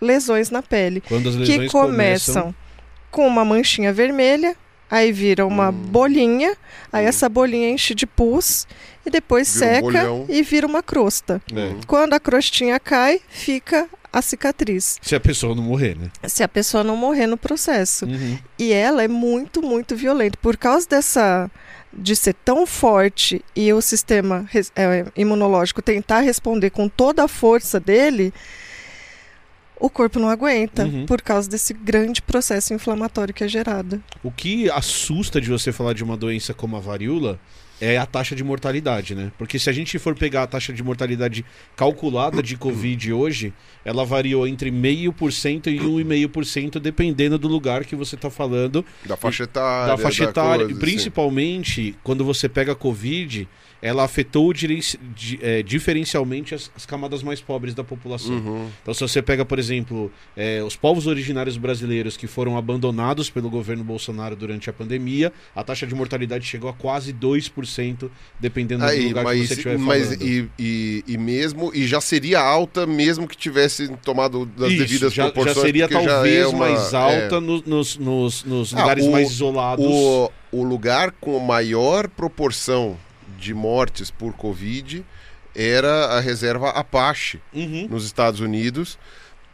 lesões na pele. Quando as que lesões começam com uma manchinha vermelha, aí vira uma Hum. bolinha, aí Hum. essa bolinha enche de pus e depois Vira um seca bolhão. e vira uma crosta. É. Uhum. Quando a crostinha cai, fica a cicatriz. Se a pessoa não morrer, né? Se a pessoa não morrer no processo. Uhum. E ela é muito, muito violenta. Por causa dessa. de ser tão forte e o sistema é, imunológico tentar responder com toda a força dele, o corpo não aguenta. Uhum. Por causa desse grande processo inflamatório que é gerado. O que assusta de você falar de uma doença como a varíola é a taxa de mortalidade, né? Porque se a gente for pegar a taxa de mortalidade calculada de Covid hoje, ela variou entre 0,5% e 1,5%, dependendo do lugar que você está falando, Da faixa etária. da faixa etária. coisa, e assim. principalmente quando você pega a Covid, ela afetou eh, diferencialmente as, as camadas mais pobres da população. Uhum. Então, se você pega, por exemplo, eh, os povos originários brasileiros que foram abandonados pelo governo Bolsonaro durante a pandemia, a taxa de mortalidade chegou a quase 2%, dependendo do Aí, lugar mas, que você estiver mas falando. e, e, e mesmo e já seria alta mesmo que tivesse tomado das Isso, devidas já, já proporções seria porque já talvez é uma- mais é. alta no- nos, nos, nos Ah, lugares o- mais isolados. O, o lugar com maior proporção de mortes por Covid era a reserva Apache Uhum. nos Estados Unidos,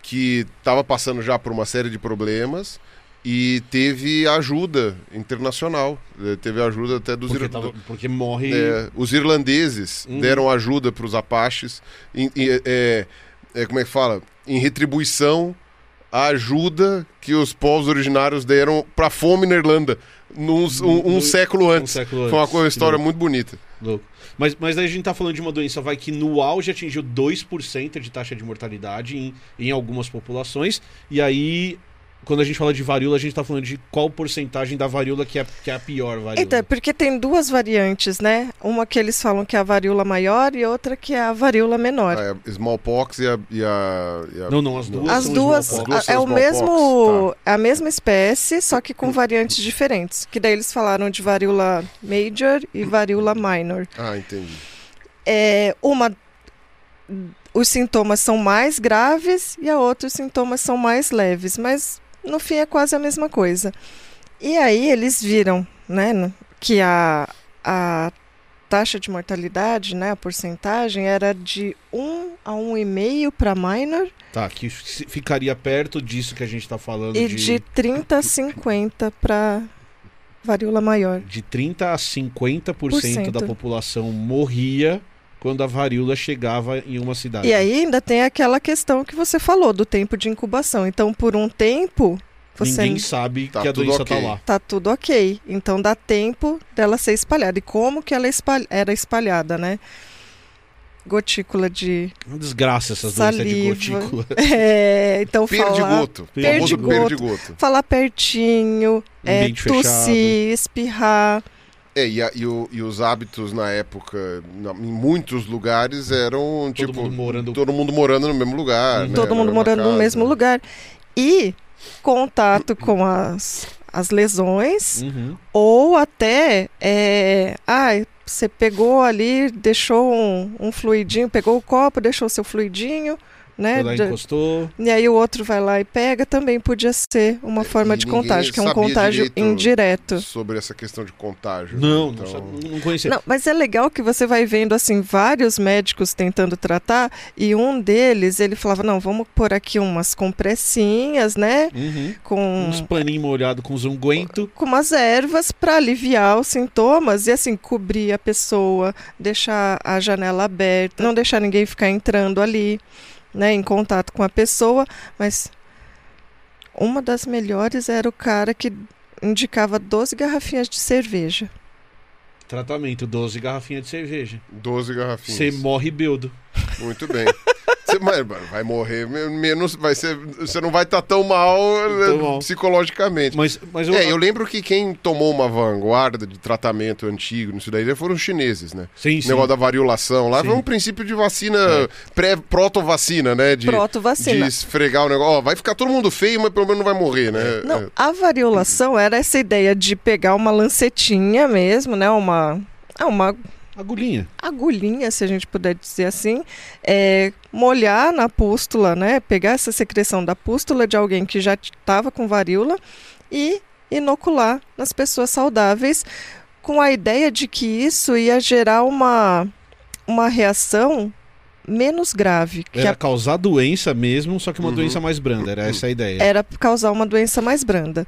que estava passando já por uma série de problemas e teve ajuda internacional, eh, teve ajuda até dos Porque, ir- tava- porque morre. É, os irlandeses Uhum. deram ajuda para os Apaches, em, em- é, é, como é que fala? Em retribuição à ajuda que os povos originários deram para a fome na Irlanda num, um, um século um antes. século Foi uma, antes. co- uma Que história muito bonita. louco. Mas, mas daí a gente tá falando de uma doença vai que no auge atingiu 2% de taxa de mortalidade em, em algumas populações. E aí, quando a gente fala de varíola, a gente tá falando de qual porcentagem da varíola que é, que é a pior varíola. Então, é porque tem duas variantes, né? Uma que eles falam que é a varíola maior e outra que é a varíola menor. É, smallpox e a, e a- e a- Não, não, as duas As são duas, smallpox. duas a- é são o smallpox, mesmo, é a mesma espécie, só que com variantes diferentes. Que daí eles falaram de varíola major e varíola minor. Ah, entendi. É uma os sintomas são mais graves e a outra os sintomas são mais leves, mas no fim é quase a mesma coisa. E aí eles viram, né, que a, a taxa de mortalidade, né, a porcentagem, era de 1 a 1,5 para minor Tá, que fi- ficaria perto disso que a gente tá falando e de, de 30 a 50 para varíola maior. de 30 a 50% da Por cento. população morria quando a varíola chegava em uma cidade. E aí ainda tem aquela questão que você falou do tempo de incubação. Então, por um tempo, você Ninguém sabe Tá que a tudo doença tá lá. tá tudo ok. Então dá tempo dela ser espalhada. E como que ela espalha- era espalhada, né? Gotícula de. Uma desgraça essas doenças de Saliva. gotícula. É, então falar, Perdigoto. famoso Perdigoto. perdigoto. falar pertinho, é, tossir, espirrar. É, e, a- e o- e os hábitos na época, na- em muitos lugares, eram Todo tipo. mundo morando- todo mundo morando no mesmo lugar. Uhum. né? todo mundo morando no casa. mesmo lugar. E contato com as, as lesões, Uhum. ou até. É, ai, você pegou ali, deixou um, um fluidinho, pegou o copo, deixou o seu fluidinho, né? Foi lá, encostou. E aí o outro vai lá e pega, também podia ser uma forma e de contágio, que é um contágio indireto. Sobre essa questão de contágio. Não, né? não, Então, não conhecia. Não, mas é legal que você vai vendo assim vários médicos tentando tratar e um deles ele falava não, vamos pôr aqui umas compressinhas, né, Uhum. com Uns paninhos molhados com uns unguento. com umas ervas para aliviar os sintomas e assim cobrir a pessoa, deixar a janela aberta, não deixar ninguém ficar entrando ali, né, em contato com a pessoa, mas uma das melhores era o cara que indicava 12 garrafinhas de cerveja. Tratamento, 12 garrafinhas de cerveja. 12 Você garrafinhas. morre beldo. Muito bem. Você vai, vai morrer me- menos. Vai ser, você não vai estar tão mal eh, Tão mal. psicologicamente. Mas, mas eu, É, eu lembro que quem tomou uma vanguarda de tratamento antigo nisso daí foram os chineses, né? Sim, O sim. negócio da variolação lá Sim. foi um princípio de vacina, É. pré, proto-vacina, né? De, de Proto-vacina. esfregar o negócio. Ó, vai ficar todo mundo feio, mas pelo menos não vai morrer, né? Não, É. a variolação era essa ideia de pegar uma lancetinha mesmo, né, uma é uma Agulhinha. agulhinha, se a gente puder dizer assim, é, molhar na pústula, né? Pegar essa secreção da pústula de alguém que já estava com varíola e inocular nas pessoas saudáveis, com a ideia de que isso ia gerar uma, uma reação menos grave, que Era a- causar doença mesmo, só que uma Uhum. doença mais branda. Era essa a ideia. era causar uma doença mais branda.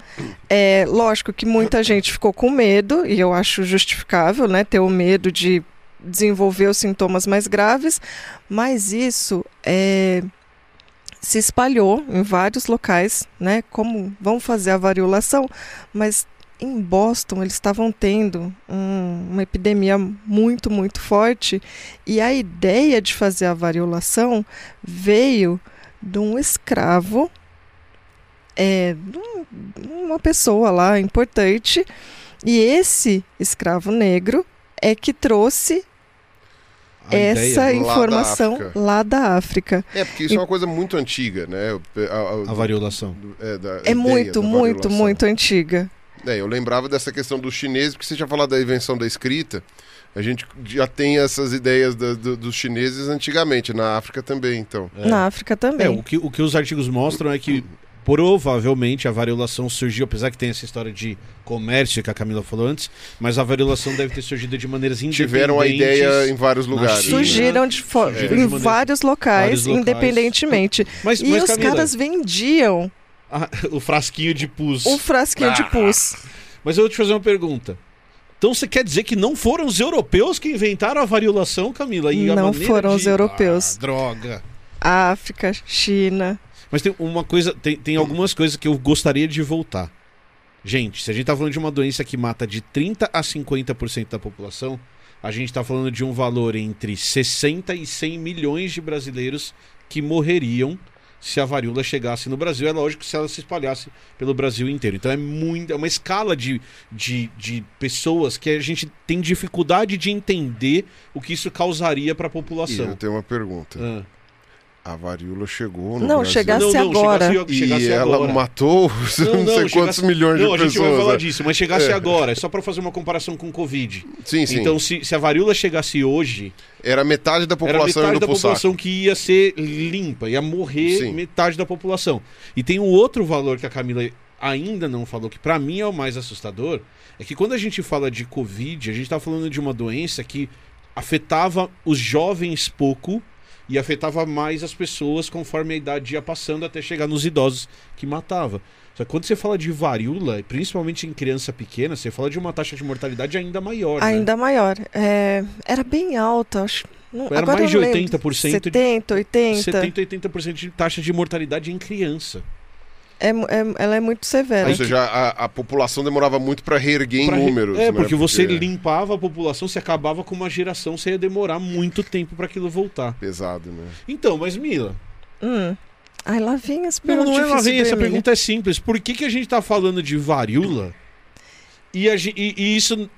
É lógico que muita gente ficou com medo e eu acho justificável, né, ter o medo de desenvolver os sintomas mais graves, mas isso é, se espalhou em vários locais, né? Como vão fazer a variolação, mas em Boston eles estavam tendo um- uma epidemia muito, muito forte e a ideia de fazer a variolação veio de um escravo, é, um- uma pessoa lá importante, e esse escravo negro é que trouxe A essa ideia, lá da informação lá da África. É, porque isso é uma coisa muito antiga, né? A, a variolação. é, da É muito, da muito, variolação. muito antiga. É, eu lembrava dessa questão dos chineses, porque você tinha falado da invenção da escrita. A gente já tem essas ideias da- do- dos chineses antigamente, na África também, então. É. Na África É, também. o que, o que os artigos mostram é que provavelmente a variolação surgiu, apesar que tem essa história de comércio que a Camila falou antes, mas a variolação deve ter surgido de maneiras independentes. Tiveram a ideia em vários lugares. China. Surgiram de de em vários locais, vários locais. independentemente. Mas, E mas os Camila, caras vendiam ah, o frasquinho de pus. um frasquinho de Ah. pus. Mas eu vou te fazer uma pergunta. Então você quer dizer que não foram os europeus que inventaram a variolação, Camila? E Não foram os de- europeus. Ah, droga. África, China. Mas tem uma coisa, tem, tem algumas coisas que eu gostaria de voltar. Gente, se a gente tá falando de uma doença que mata de 30 a 50% da população, a gente tá falando de um valor entre 60 e 100 milhões de brasileiros que morreriam se a varíola chegasse no Brasil. É lógico que se ela se espalhasse pelo Brasil inteiro. Então é muito, é uma escala de, de, de pessoas que a gente tem dificuldade de entender o que isso causaria para a E população. eu tenho uma pergunta. Ah. A varíola chegou no Não, Brasil. chegasse Não, não, agora. chegasse, E chegasse ela agora. matou não, sei quantos chegasse- milhões não, de a gente vai pessoas. falar né? disso, mas chegasse É. agora, é só pra fazer uma comparação com o Covid. Sim, sim. Então, se, se a varíola chegasse hoje, Era metade da era população metade indo da população saco. que ia ser limpa, ia morrer Sim. metade da população. E tem um outro valor que a Camila ainda não falou, que pra mim é o mais assustador, é que quando a gente fala de Covid, a gente tá falando de uma doença que afetava os jovens pouco e afetava mais as pessoas conforme a idade ia passando até chegar nos idosos que matava. Só que quando você fala de varíola, principalmente em criança pequena, você fala de uma taxa de mortalidade ainda maior. né? Ainda maior. É, era bem alta, acho. Não, Era mais de não lembro. 80% de- 70, 80. 70, 80% de taxa de mortalidade em criança. É, é- ela é muito severa. Ou seja, a, a população demorava muito pra reerguer em Pra re- números. É, né? porque você limpava a população, você acabava com uma geração, você ia demorar muito tempo pra aquilo voltar. Pesado, né? Então, mas Mila, Hum. Ai, lá vem as não, perguntas não é uma difíceis vez, do essa Emílio. pergunta é simples. Por que, que a gente tá falando de varíola e, a e- e isso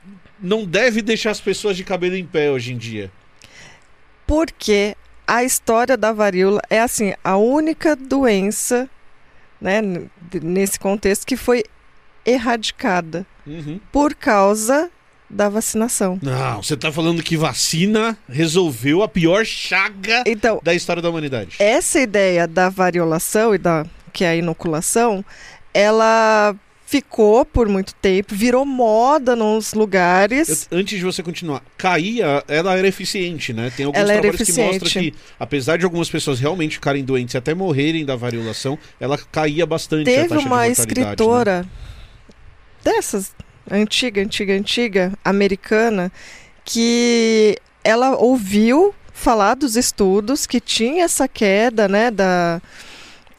não deve deixar as pessoas de cabelo em pé hoje em dia? Porque a história da varíola é assim, a única doença, né, nesse contexto que foi erradicada Uhum. por causa da vacinação. Não, você tá falando que vacina resolveu a pior chaga Então, da história da humanidade. essa ideia da variolação e da que é a inoculação, ela ficou por muito tempo, virou moda nos lugares. Eu- antes de você continuar, caía, ela era eficiente, né? Tem alguns Ela trabalhos que mostram que, apesar de algumas pessoas realmente ficarem doentes e até morrerem da variolação, ela caía bastante Teve uma né? escritora dessas, antiga, antiga, antiga, americana, que ela ouviu falar dos estudos que tinha essa queda, né, da,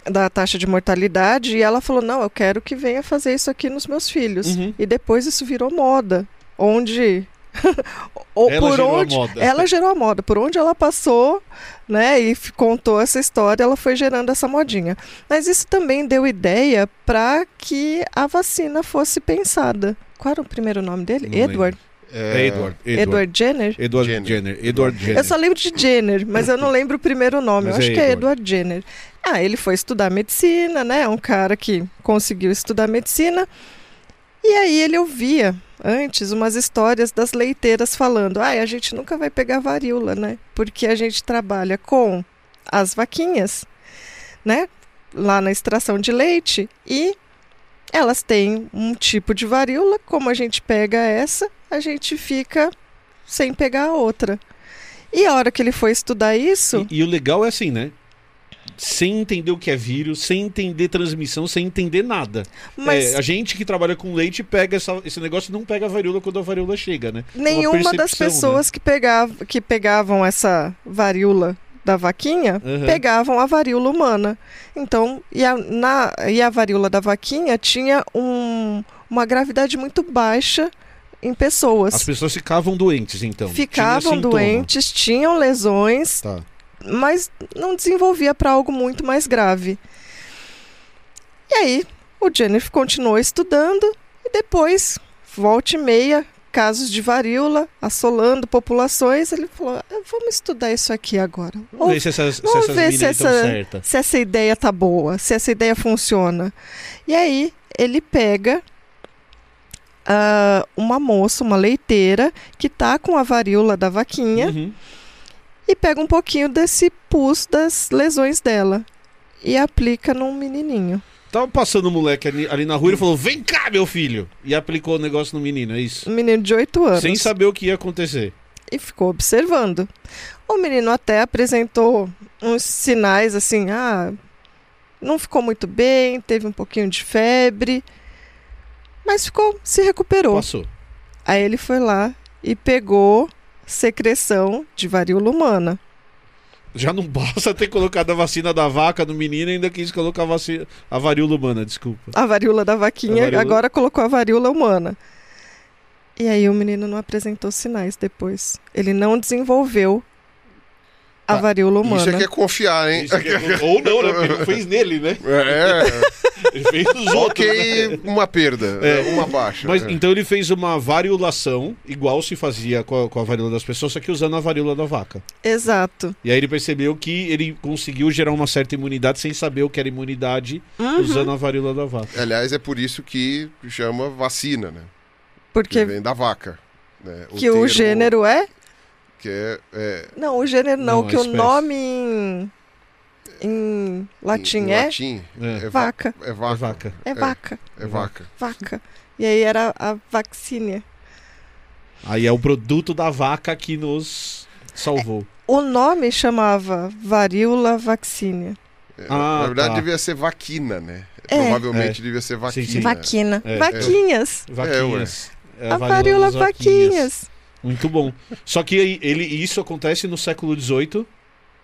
da taxa de mortalidade e ela falou, não, eu quero que venha fazer isso aqui nos meus filhos. Uhum. E depois isso virou moda, onde... ou Ela por gerou a onde moda. ela gerou a moda, por onde ela passou, né, e contou essa história, ela foi gerando essa modinha. Mas isso também deu ideia para que a vacina fosse pensada. Qual era o primeiro nome dele? Não lembro. Edward. É Edward. Edward. Edward Jenner? Edward Jenner. Jenner. Edward Jenner. Eu só lembro de Jenner, mas eu não lembro o primeiro nome. Mas eu acho é que é Edward. Jenner. Ah, ele foi estudar medicina, né? Um cara que conseguiu estudar medicina. E aí ele ouvia antes umas histórias das leiteiras falando: "Ai, a gente nunca vai pegar varíola, né? Porque a gente trabalha com as vaquinhas, né? Lá na extração de leite e elas têm um tipo de varíola, como a gente pega essa, a gente fica sem pegar a outra. E a hora que ele foi estudar isso, E, e o legal é assim, né? Sem entender o que é vírus, sem entender transmissão, sem entender nada. mas É, a gente que trabalha com leite pega essa- esse negócio e não pega a varíola quando a varíola chega, né? nenhuma das né? pessoas que, pegavam, que pegavam essa varíola da vaquinha Uhum. pegavam a varíola humana. Então, e a, na, e a varíola da vaquinha tinha um- uma gravidade muito baixa em pessoas. As pessoas ficavam doentes, então. Ficavam doentes, tinham lesões, Tá. mas não desenvolvia para algo muito mais grave. E aí, o Jennifer continuou estudando e depois, volta e meia, casos de varíola assolando populações, ele falou: "Ah, vamos estudar isso aqui agora. Vamos ver se essas, se vamos essas ver se essa- se essa ideia tá boa, se essa ideia funciona. E aí ele pega ah, uma moça, uma leiteira, que tá com a varíola da vaquinha Uhum. e pega um pouquinho desse pus das lesões dela e aplica num menininho. Tava passando um moleque ali, ali na rua e ele falou: Vem cá, meu filho! E aplicou o negócio no menino, é isso? Um menino de 8 anos. Sem saber o que ia acontecer. E ficou observando. O menino até apresentou uns sinais assim, ah, não ficou muito bem, teve um pouquinho de febre, mas ficou, se recuperou. Passou. Aí ele foi lá e pegou secreção de varíola humana. Já não basta ter colocado a vacina da vaca no menino e ainda quis colocar a, vacina, a varíola humana, desculpa. A varíola da vaquinha, varíola- agora colocou a varíola humana. E aí o menino não apresentou sinais depois. Ele não desenvolveu a varíola humana. Isso é que é confiar, hein? É- Ou não, né? Porque ele fez nele, né? É, Ele fez nos outros. né? ok, uma perda, É. uma baixa. Mas É. então ele fez uma variolação, igual se fazia com a, com a varíola das pessoas, só que usando a varíola da vaca. Exato. E aí ele percebeu que ele conseguiu gerar uma certa imunidade sem saber o que era imunidade, Uhum. usando a varíola da vaca. Aliás, é por isso que chama vacina, né? Que Porque vem da vaca. né? que o termo gênero é? Que é, é, Não, o gênero não, Não, que o nome em, em latim Em é latim, É. é, va- vaca. é É vaca. vaca. É vaca. É vaca. Vaca. E aí era a vaccínia. Aí é o produto da vaca que nos salvou. O nome chamava varíola vaccínia. É, Ah, Na verdade, tá. devia ser vaquina, né? É. Provavelmente devia ser vaquina. Sim, sim. Vaquina. É, é. Vaquinhas. Vaquinhas. É a varíola vaquinhas. vaquinhas. Muito bom. Só que ele, isso acontece no século XVIII,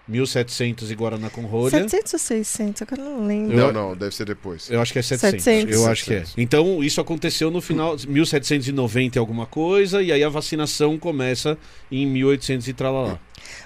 1700 e Guaraná com rolha. 700 ou 600? Agora eu não lembro. Não, não, deve ser depois. Eu acho que é 700. 700. Eu acho que é. 700. Então, isso aconteceu no final de 1790 e alguma coisa, e aí a vacinação começa em 1800 e tralalá.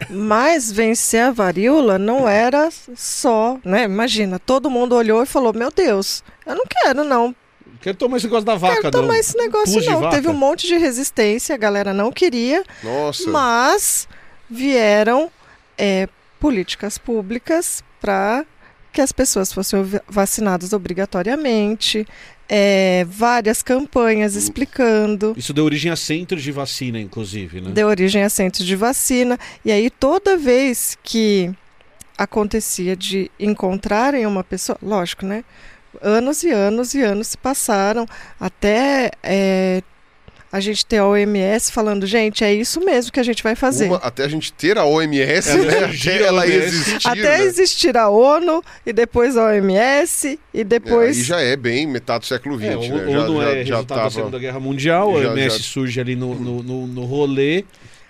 Mas vencer a varíola não era só, né? Imagina, todo mundo olhou e falou: Meu Deus, eu não quero, não. Quero tomar esse negócio da vaca, quero não. tomar esse negócio, Pus não. Teve um monte de resistência, a galera não queria, Nossa. mas vieram é, políticas públicas para que as pessoas fossem vacinadas obrigatoriamente, é, várias campanhas explicando. Isso deu origem a centros de vacina, inclusive, né? deu origem a centros de vacina. E aí, toda vez que acontecia de encontrarem uma pessoa, lógico, né? Anos e anos e anos se passaram até é, a gente ter a OMS falando, gente, é isso mesmo que a gente vai fazer. Uma- até a gente ter a OMS, É, né? surgir Até a ela existir. até né? existir a ONU e depois a OMS e É, depois aí já é bem metade do século XX, É, o né? Já, ONU já, é já resultado da tava... Segunda Guerra Mundial, a já- OMS já- surge ali no, no, no, no rolê,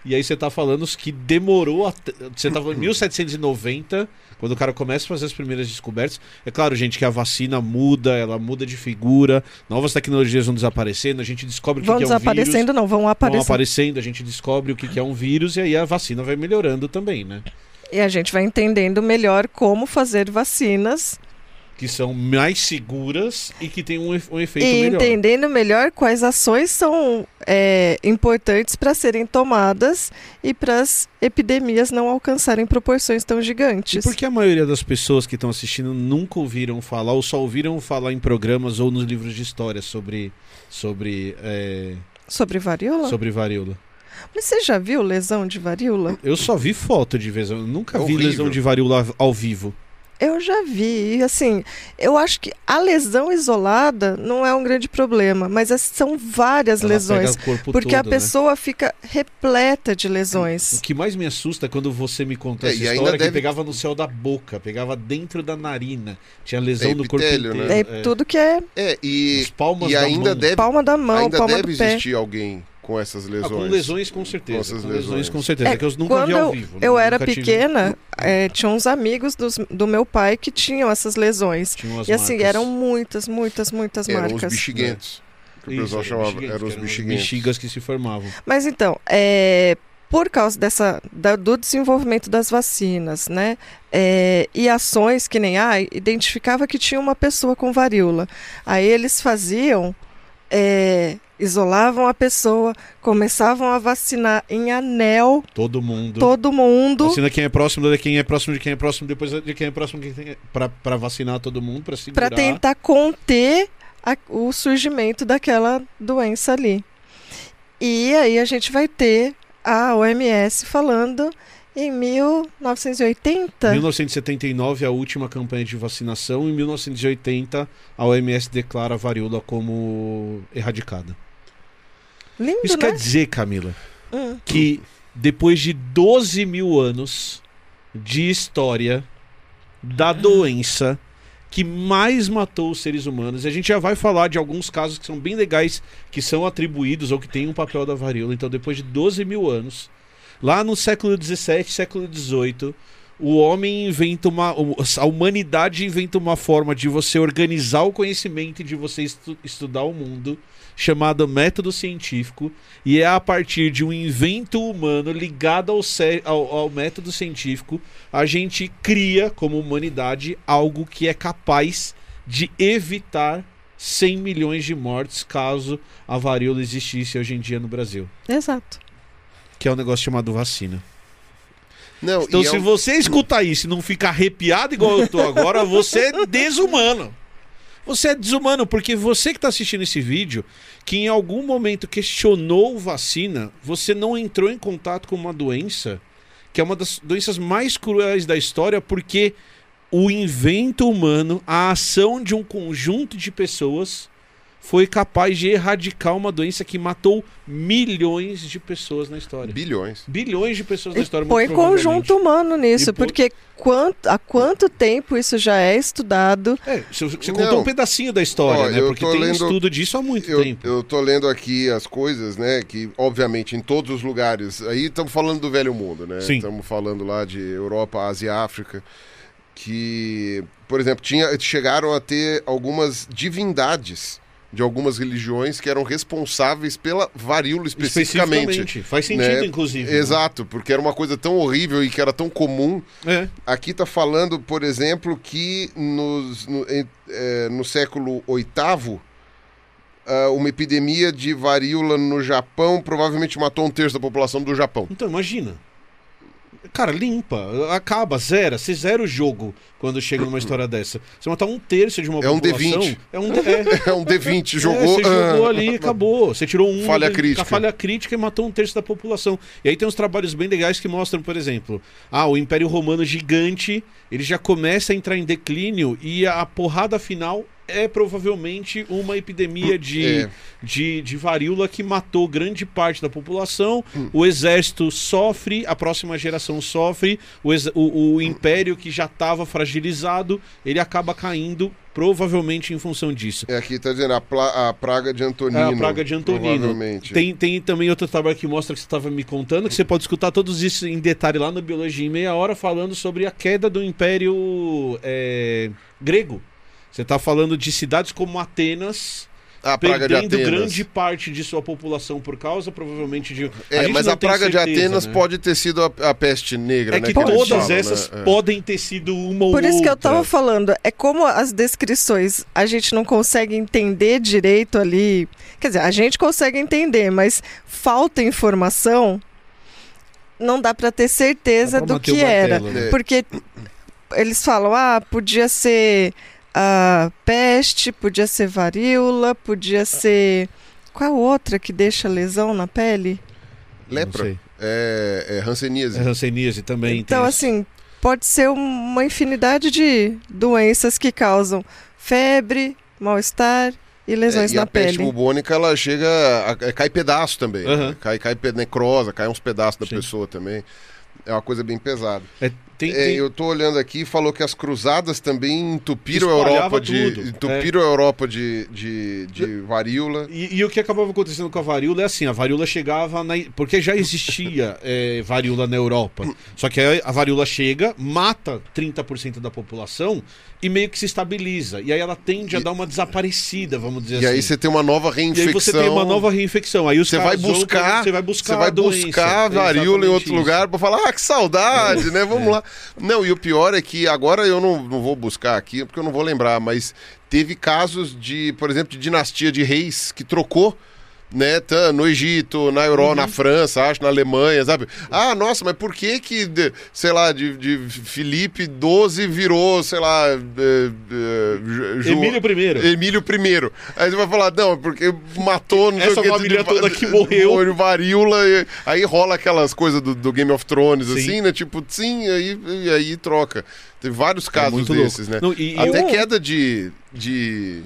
e aí você tá falando que demorou até. Você tá falando em 1790, quando o cara começa a fazer as primeiras descobertas. É claro, gente, que a vacina muda, ela muda de figura, novas tecnologias vão desaparecendo, a gente descobre o que, vão que é um vírus. desaparecendo, não, vão Vão aparecendo. aparecendo, a gente descobre o que, que é um vírus e aí a vacina vai melhorando também, né? E a gente vai entendendo melhor como fazer vacinas Que são mais seguras e que tem um, um efeito e melhor. entendendo melhor quais ações são é, importantes para serem tomadas e para as epidemias não alcançarem proporções tão E gigantes. por que a maioria das pessoas que estão assistindo nunca ouviram falar ou só ouviram falar em programas ou nos livros de história sobre, sobre, é, Sobre varíola? sobre varíola? Mas você já viu lesão de varíola? Eu só vi foto de vez, eu nunca É vi lesão de varíola ao vivo. Eu já vi. E assim, eu acho que a lesão isolada não é um grande problema, mas as- são várias Ela lesões. pega o corpo Porque a todo, né? pessoa fica repleta de O lesões. que mais me assusta é quando você me contou É, essa ainda história que deve- pegava no céu da boca, pegava dentro da narina, tinha lesão É no corpo inteiro. né? É, tudo que é É, e, Os palmas e da ainda mão. deve, palma da mão, ainda palma deve do pé. existir alguém com essas Ah, lesões. com lesões com certeza. Com essas com lesões lesões. com certeza. É, É, que eu nunca vi quando ao vivo. né? Eu era tive- pequena, é, tinha uns amigos dos- do meu pai que tinham essas lesões. tinha umas E assim, marcas. eram muitas, muitas, muitas Eram os marcas. bexiguentos. Que o Isso, pessoal chamava. Eram os bexiguentos. bexigas que se formavam. Mas então, é, por causa dessa, da- do desenvolvimento das vacinas, né? é, e ações que nem ah, identificava que tinha uma pessoa com varíola. Aí eles faziam, é, isolavam a pessoa, começavam a vacinar em anel Todo mundo. todo mundo. Vacina quem é próximo de quem é próximo de quem é próximo, depois de quem é próximo de quem é. Pra, pra vacinar todo mundo, pra segurar. para tentar conter a- o surgimento daquela doença ali. E aí a gente vai ter a OMS falando em 1980. 1979, a última campanha de vacinação. Em 1980, a OMS declara a varíola como erradicada. Lindo, Isso né? quer dizer, Camila, Hum. que depois de 12 mil anos de história da doença que mais matou os seres humanos, e a gente já vai falar de alguns casos que são bem legais, que são atribuídos ou que têm um papel da varíola. Então, depois de 12 mil anos, lá no século 17, século 18, o homem inventa uma. A humanidade inventa uma forma de você organizar o conhecimento e de você estu- estudar o mundo, chamado método científico, e é a partir de um invento humano ligado ao, ao, ao método científico, a gente cria, como humanidade, algo que é capaz de evitar 100 milhões de mortes caso a varíola existisse hoje em dia no Brasil. Exato. Que é um negócio chamado vacina. Não, Então, é se um- você escutar isso e não ficar arrepiado igual eu tô agora, você é desumano. Você é desumano, porque você que está assistindo esse vídeo, que em algum momento questionou vacina, você não entrou em contato com uma doença que é uma das doenças mais cruéis da história, porque o invento humano, a ação de um conjunto de pessoas foi capaz de erradicar uma doença que matou milhões de pessoas na história. Bilhões. Bilhões de pessoas na E história. põe muito provavelmente. conjunto humano nisso, E põe- porque quanto, há quanto tempo isso já é estudado? É, você, contou um pedacinho da história, Ó, né? eu Porque tem lendo- estudo disso há muito Eu, tempo. eu tô lendo aqui as coisas, né? Que, obviamente, em todos os lugares. Aí estamos falando do velho mundo, né? Estamos falando lá de Europa, Ásia e África. Que, por exemplo, tinha, chegaram a ter algumas divindades de algumas religiões que eram responsáveis pela varíola especificamente. Faz sentido, né? inclusive. né? Exato, porque era uma coisa tão horrível e que era tão comum É. Aqui está falando, por exemplo, que nos- no, eh, no século VIII, ah, uma epidemia de varíola no Japão provavelmente matou um terço da população do Japão. Então, imagina. Cara, limpa, acaba, zera. Você zera o jogo quando chega numa história dessa. Você matar um terço de uma É um população. D20. É um é. É um D20, É, jogou. você jogou ah, ali e acabou. Você tirou um Falha com crítica. a falha crítica e matou um terço da população. E aí tem uns trabalhos bem legais que mostram, por exemplo, ah, o Império Romano gigante, ele já começa a entrar em declínio e a porrada final é provavelmente uma epidemia de, É. de, de varíola que matou grande parte da população. Hum. O exército sofre, a próxima geração sofre, o, o, o império que já estava fragilizado, ele acaba caindo, provavelmente em função disso. É, aqui está dizendo a, a praga de Antonino. É a praga de Antonino. Tem, tem também outro trabalho que mostra que você estava me contando, que você pode escutar todos isso em detalhe lá no Biologia em Meia Hora, falando sobre a queda do Império é, Grego. Você está falando de cidades como Atenas, a praga de perdendo Atenas. grande parte de sua população por causa, provavelmente, de. É, mas a praga de certeza, Atenas né? pode ter sido a, a peste negra, É né? que todas falam, né? essas É. podem ter sido uma ou Por isso que eu outra. tava falando, é como as descrições a gente não consegue entender direito ali. Quer dizer, a gente consegue entender, mas falta informação, não dá para ter certeza Dá pra do que era. martelo, né? É. Porque eles falam, ah, podia ser ah, peste, podia ser varíola, podia ser. Qual a outra que deixa lesão na pele? Não Lepra. sei. É, é hanseníase. É hanseníase também. Então, assim, pode ser uma infinidade de doenças que causam febre, mal-estar e lesões É, e na a peste pele. bubônica, ela chega. A, a- cai pedaço também. Aham. né? Cai, cai necrosa, cai uns pedaços da Sim. pessoa também. É uma coisa bem pesada. É, tem, É, tem- eu tô olhando aqui falou que as cruzadas também entupiram a Europa de. tudo. Entupiram a Europa de, de, de varíola. E, e o que acabava acontecendo com a varíola é assim, a varíola chegava na... Porque já existia é, varíola na Europa. Só que a varíola chega, mata 30% da população e meio que se estabiliza. E aí ela tende a E- dar uma desaparecida, vamos dizer E assim. aí você tem uma nova E reinfecção. aí você tem uma nova reinfecção. Aí Você vai buscar, Você vai buscar, você vai a doença. buscar a É varíola em outro isso. lugar pra falar, ah, que saudade, né? Vamos É. lá. Não, e o pior é que agora eu não, não vou buscar aqui, porque eu não vou lembrar, mas teve casos de, por exemplo, de dinastia de reis que trocou. Né, tá, no Egito, na Europa, Uhum. na França, acho, na Alemanha, sabe? Ah, nossa, mas por que que, sei lá, de, de Felipe XII virou, sei lá, é, é, Ju- Emílio I. Emílio I. Aí você vai falar, não, é porque matou, não sei Essa que. família de- toda que morreu. varíola. e- aí rola aquelas coisas do, do Game of Thrones, Sim. assim, né? Tipo, sim, aí, e aí troca. Tem vários casos É muito louco. desses, né? Não, e Até eu- queda de. de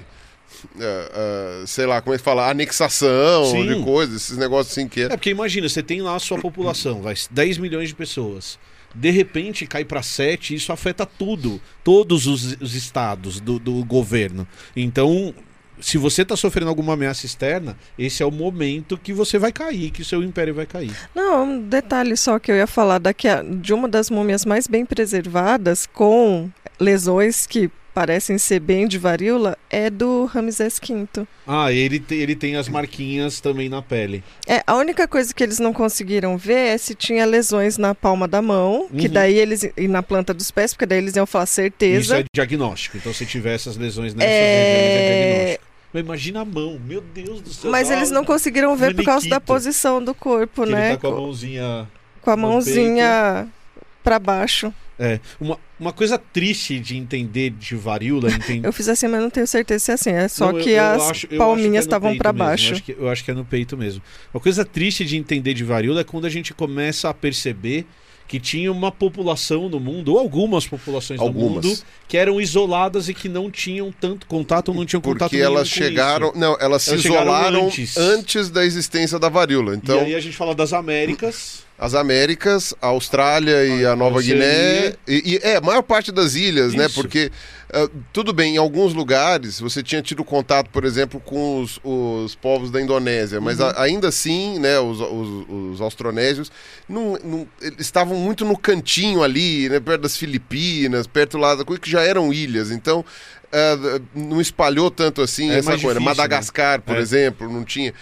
ah, sei lá, como é que fala? Anexação Sim. de coisas, esses negócios assim que é. É porque imagina, você tem lá a sua população, vai 10 milhões de pessoas. De repente cai para 7, isso afeta tudo, todos os, os estados do, do governo. Então, se você está sofrendo alguma ameaça externa, esse é o momento que você vai cair, que o seu império vai cair. Não, um detalhe só que eu ia falar daqui a- de uma das múmias mais bem preservadas, com lesões que parecem ser bem de varíola, é do Ramsés V. Ah, ele, te- ele tem as marquinhas também na pele. É, a única coisa que eles não conseguiram ver é se tinha lesões na palma da mão, que Uhum. daí eles e na planta dos pés, porque daí eles iam falar Isso certeza. é diagnóstico. Então, se tiver essas lesões nessas É, regiões, é diagnóstico. Imagina a mão, meu Deus do céu. Mas eles não conseguiram ver por causa da posição do corpo, que né? Ele tá com a mãozinha com a mãozinha pra baixo. É, uma, uma coisa triste de entender de varíola. Eu fiz assim, mas não tenho certeza se é assim. É só Não, eu- que eu as acho- é palminhas estavam mesmo, baixo. Eu acho, que, eu acho que é no peito mesmo. Uma coisa triste de entender de varíola é quando a gente começa a perceber que tinha uma população no mundo, ou algumas populações Algumas. no mundo, que eram isoladas e que não tinham tanto contato, não tinham contato Porque elas com chegaram. isso. Não, elas se Elas chegaram isolaram antes. antes. da existência da varíola. Então, E aí a gente fala das Américas. As Américas, a Austrália e a Nova. Guiné. E, e- é, a maior parte das ilhas, né? Isso. Porque, ah, tudo bem, em alguns lugares você tinha tido contato, por exemplo, com os, os povos da Indonésia, mas Uhum. a- ainda assim, né, os, os, os austronésios não, não- estavam muito no cantinho ali, né, perto das Filipinas, perto lá da coisa, que já eram ilhas. Então. ah, não espalhou tanto assim É essa coisa. difícil, Madagascar, por É. exemplo, não tinha.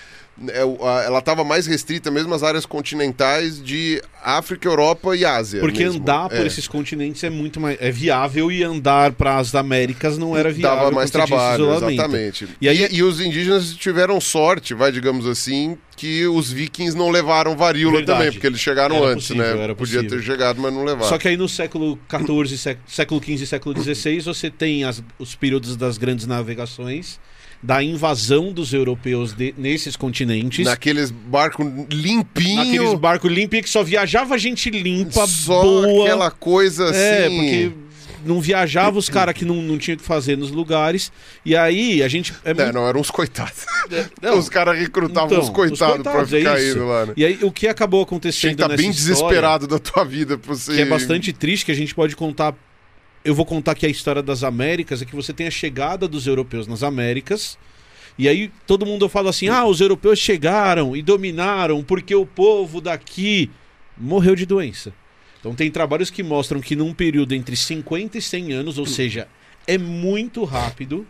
É, ela estava mais restrita mesmo às áreas continentais de África, Europa e Ásia. Porque mesmo. andar por É. esses continentes é muito mais é viável e andar para as Américas não era viável. Dava mais trabalho, exatamente. E aí- e, os indígenas tiveram sorte, vai, digamos assim, que os vikings não levaram varíola Verdade. também, porque eles chegaram Era antes, possível, né? Podia ter chegado, mas não levaram. Só que aí no século XIV, sé- século XV e século XVI, você tem as- os períodos das grandes navegações, da invasão dos europeus de- nesses continentes. Naqueles barcos limpinhos, Naqueles barcos limpos que só viajava gente limpa, só boa. aquela coisa assim. É, porque não viajava os caras que não, não tinha o que fazer nos lugares. E aí a gente. É Não, muito- não, eram uns coitados. não, os caras recrutavam então, uns coitados os pra coitados, é ficar isso. indo lá, né? E aí o que acabou Tinha acontecendo que estar nessa bem história, desesperado da tua vida pra você. que é bastante triste, que a gente pode contar. Eu vou contar aqui a história das Américas, é que você tem a chegada dos europeus nas Américas. E aí todo mundo fala assim: ah, os europeus chegaram e dominaram porque o povo daqui morreu de doença. Então tem trabalhos que mostram que num período entre 50 e 100 anos, ou seja, é muito rápido,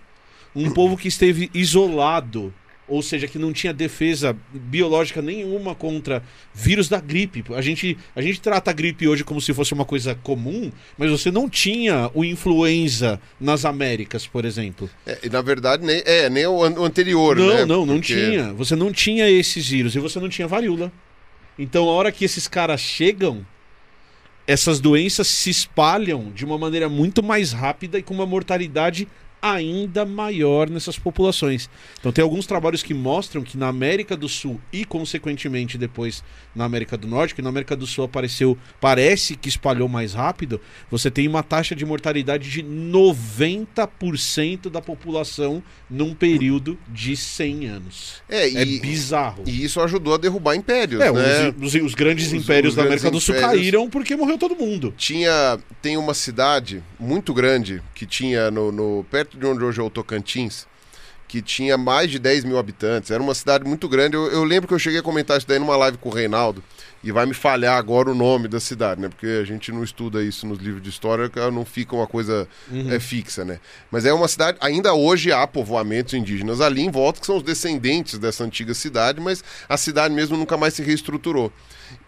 um povo que esteve isolado, ou seja, que não tinha defesa biológica nenhuma contra vírus da gripe. A gente, a gente trata a gripe hoje como se fosse uma coisa comum, mas você não tinha o influenza nas Américas, por exemplo. É, e na verdade, nem, é, nem o anterior, Não, né? não, não Porque- tinha. Você não tinha esses vírus e você não tinha varíola. Então, a hora que esses caras chegam, essas doenças se espalham de uma maneira muito mais rápida e com uma mortalidade ainda maior nessas populações. Então tem alguns trabalhos que mostram que na América do Sul e consequentemente depois na América do Norte, que na América do Sul apareceu, parece que espalhou mais rápido, você tem uma taxa de mortalidade de 90% da população num período de 100 anos. É, É e, bizarro. e isso ajudou a derrubar impérios, É, né? os, os- os grandes Os- impérios os da grandes América do Sul impérios. caíram porque morreu todo mundo. Tinha, tem uma cidade muito grande que tinha no, no- perto de onde hoje é o Tocantins, que tinha mais de 10 mil habitantes. Era uma cidade muito grande. Eu, eu lembro que eu cheguei a comentar isso daí numa live com o Reinaldo. E vai me falhar agora o nome da cidade, né? Porque a gente não estuda isso nos livros de história, que não fica uma coisa Uhum. é, fixa, né? Mas é uma cidade, ainda hoje há povoamentos indígenas ali em volta, que são os descendentes dessa antiga cidade, mas a cidade mesmo nunca mais se reestruturou.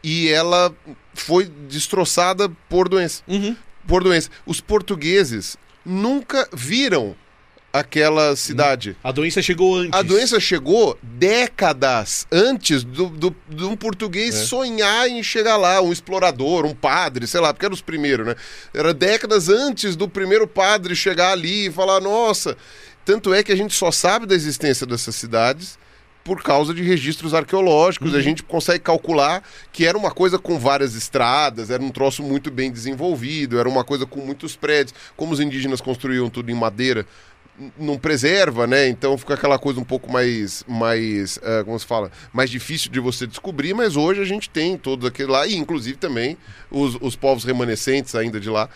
E ela foi destroçada por doença Uhum. por doença. Os portugueses nunca viram aquela cidade. A doença chegou antes. A doença chegou décadas antes do, do, de um português É. sonhar em chegar lá, um explorador, um padre, sei lá, porque eram os primeiros, né? Era décadas antes do primeiro padre chegar ali e falar, nossa. Tanto é que a gente só sabe da existência dessas cidades por causa de registros arqueológicos. A gente consegue calcular que era uma coisa com várias estradas, era um troço muito bem desenvolvido, era uma coisa com muitos prédios. Como os indígenas construíam tudo em madeira, não preserva, né? Então fica aquela coisa um pouco mais, mais eh, como se fala, mais difícil de você descobrir, mas hoje a gente tem todo aquele lá, e inclusive também os, os povos remanescentes ainda de lá,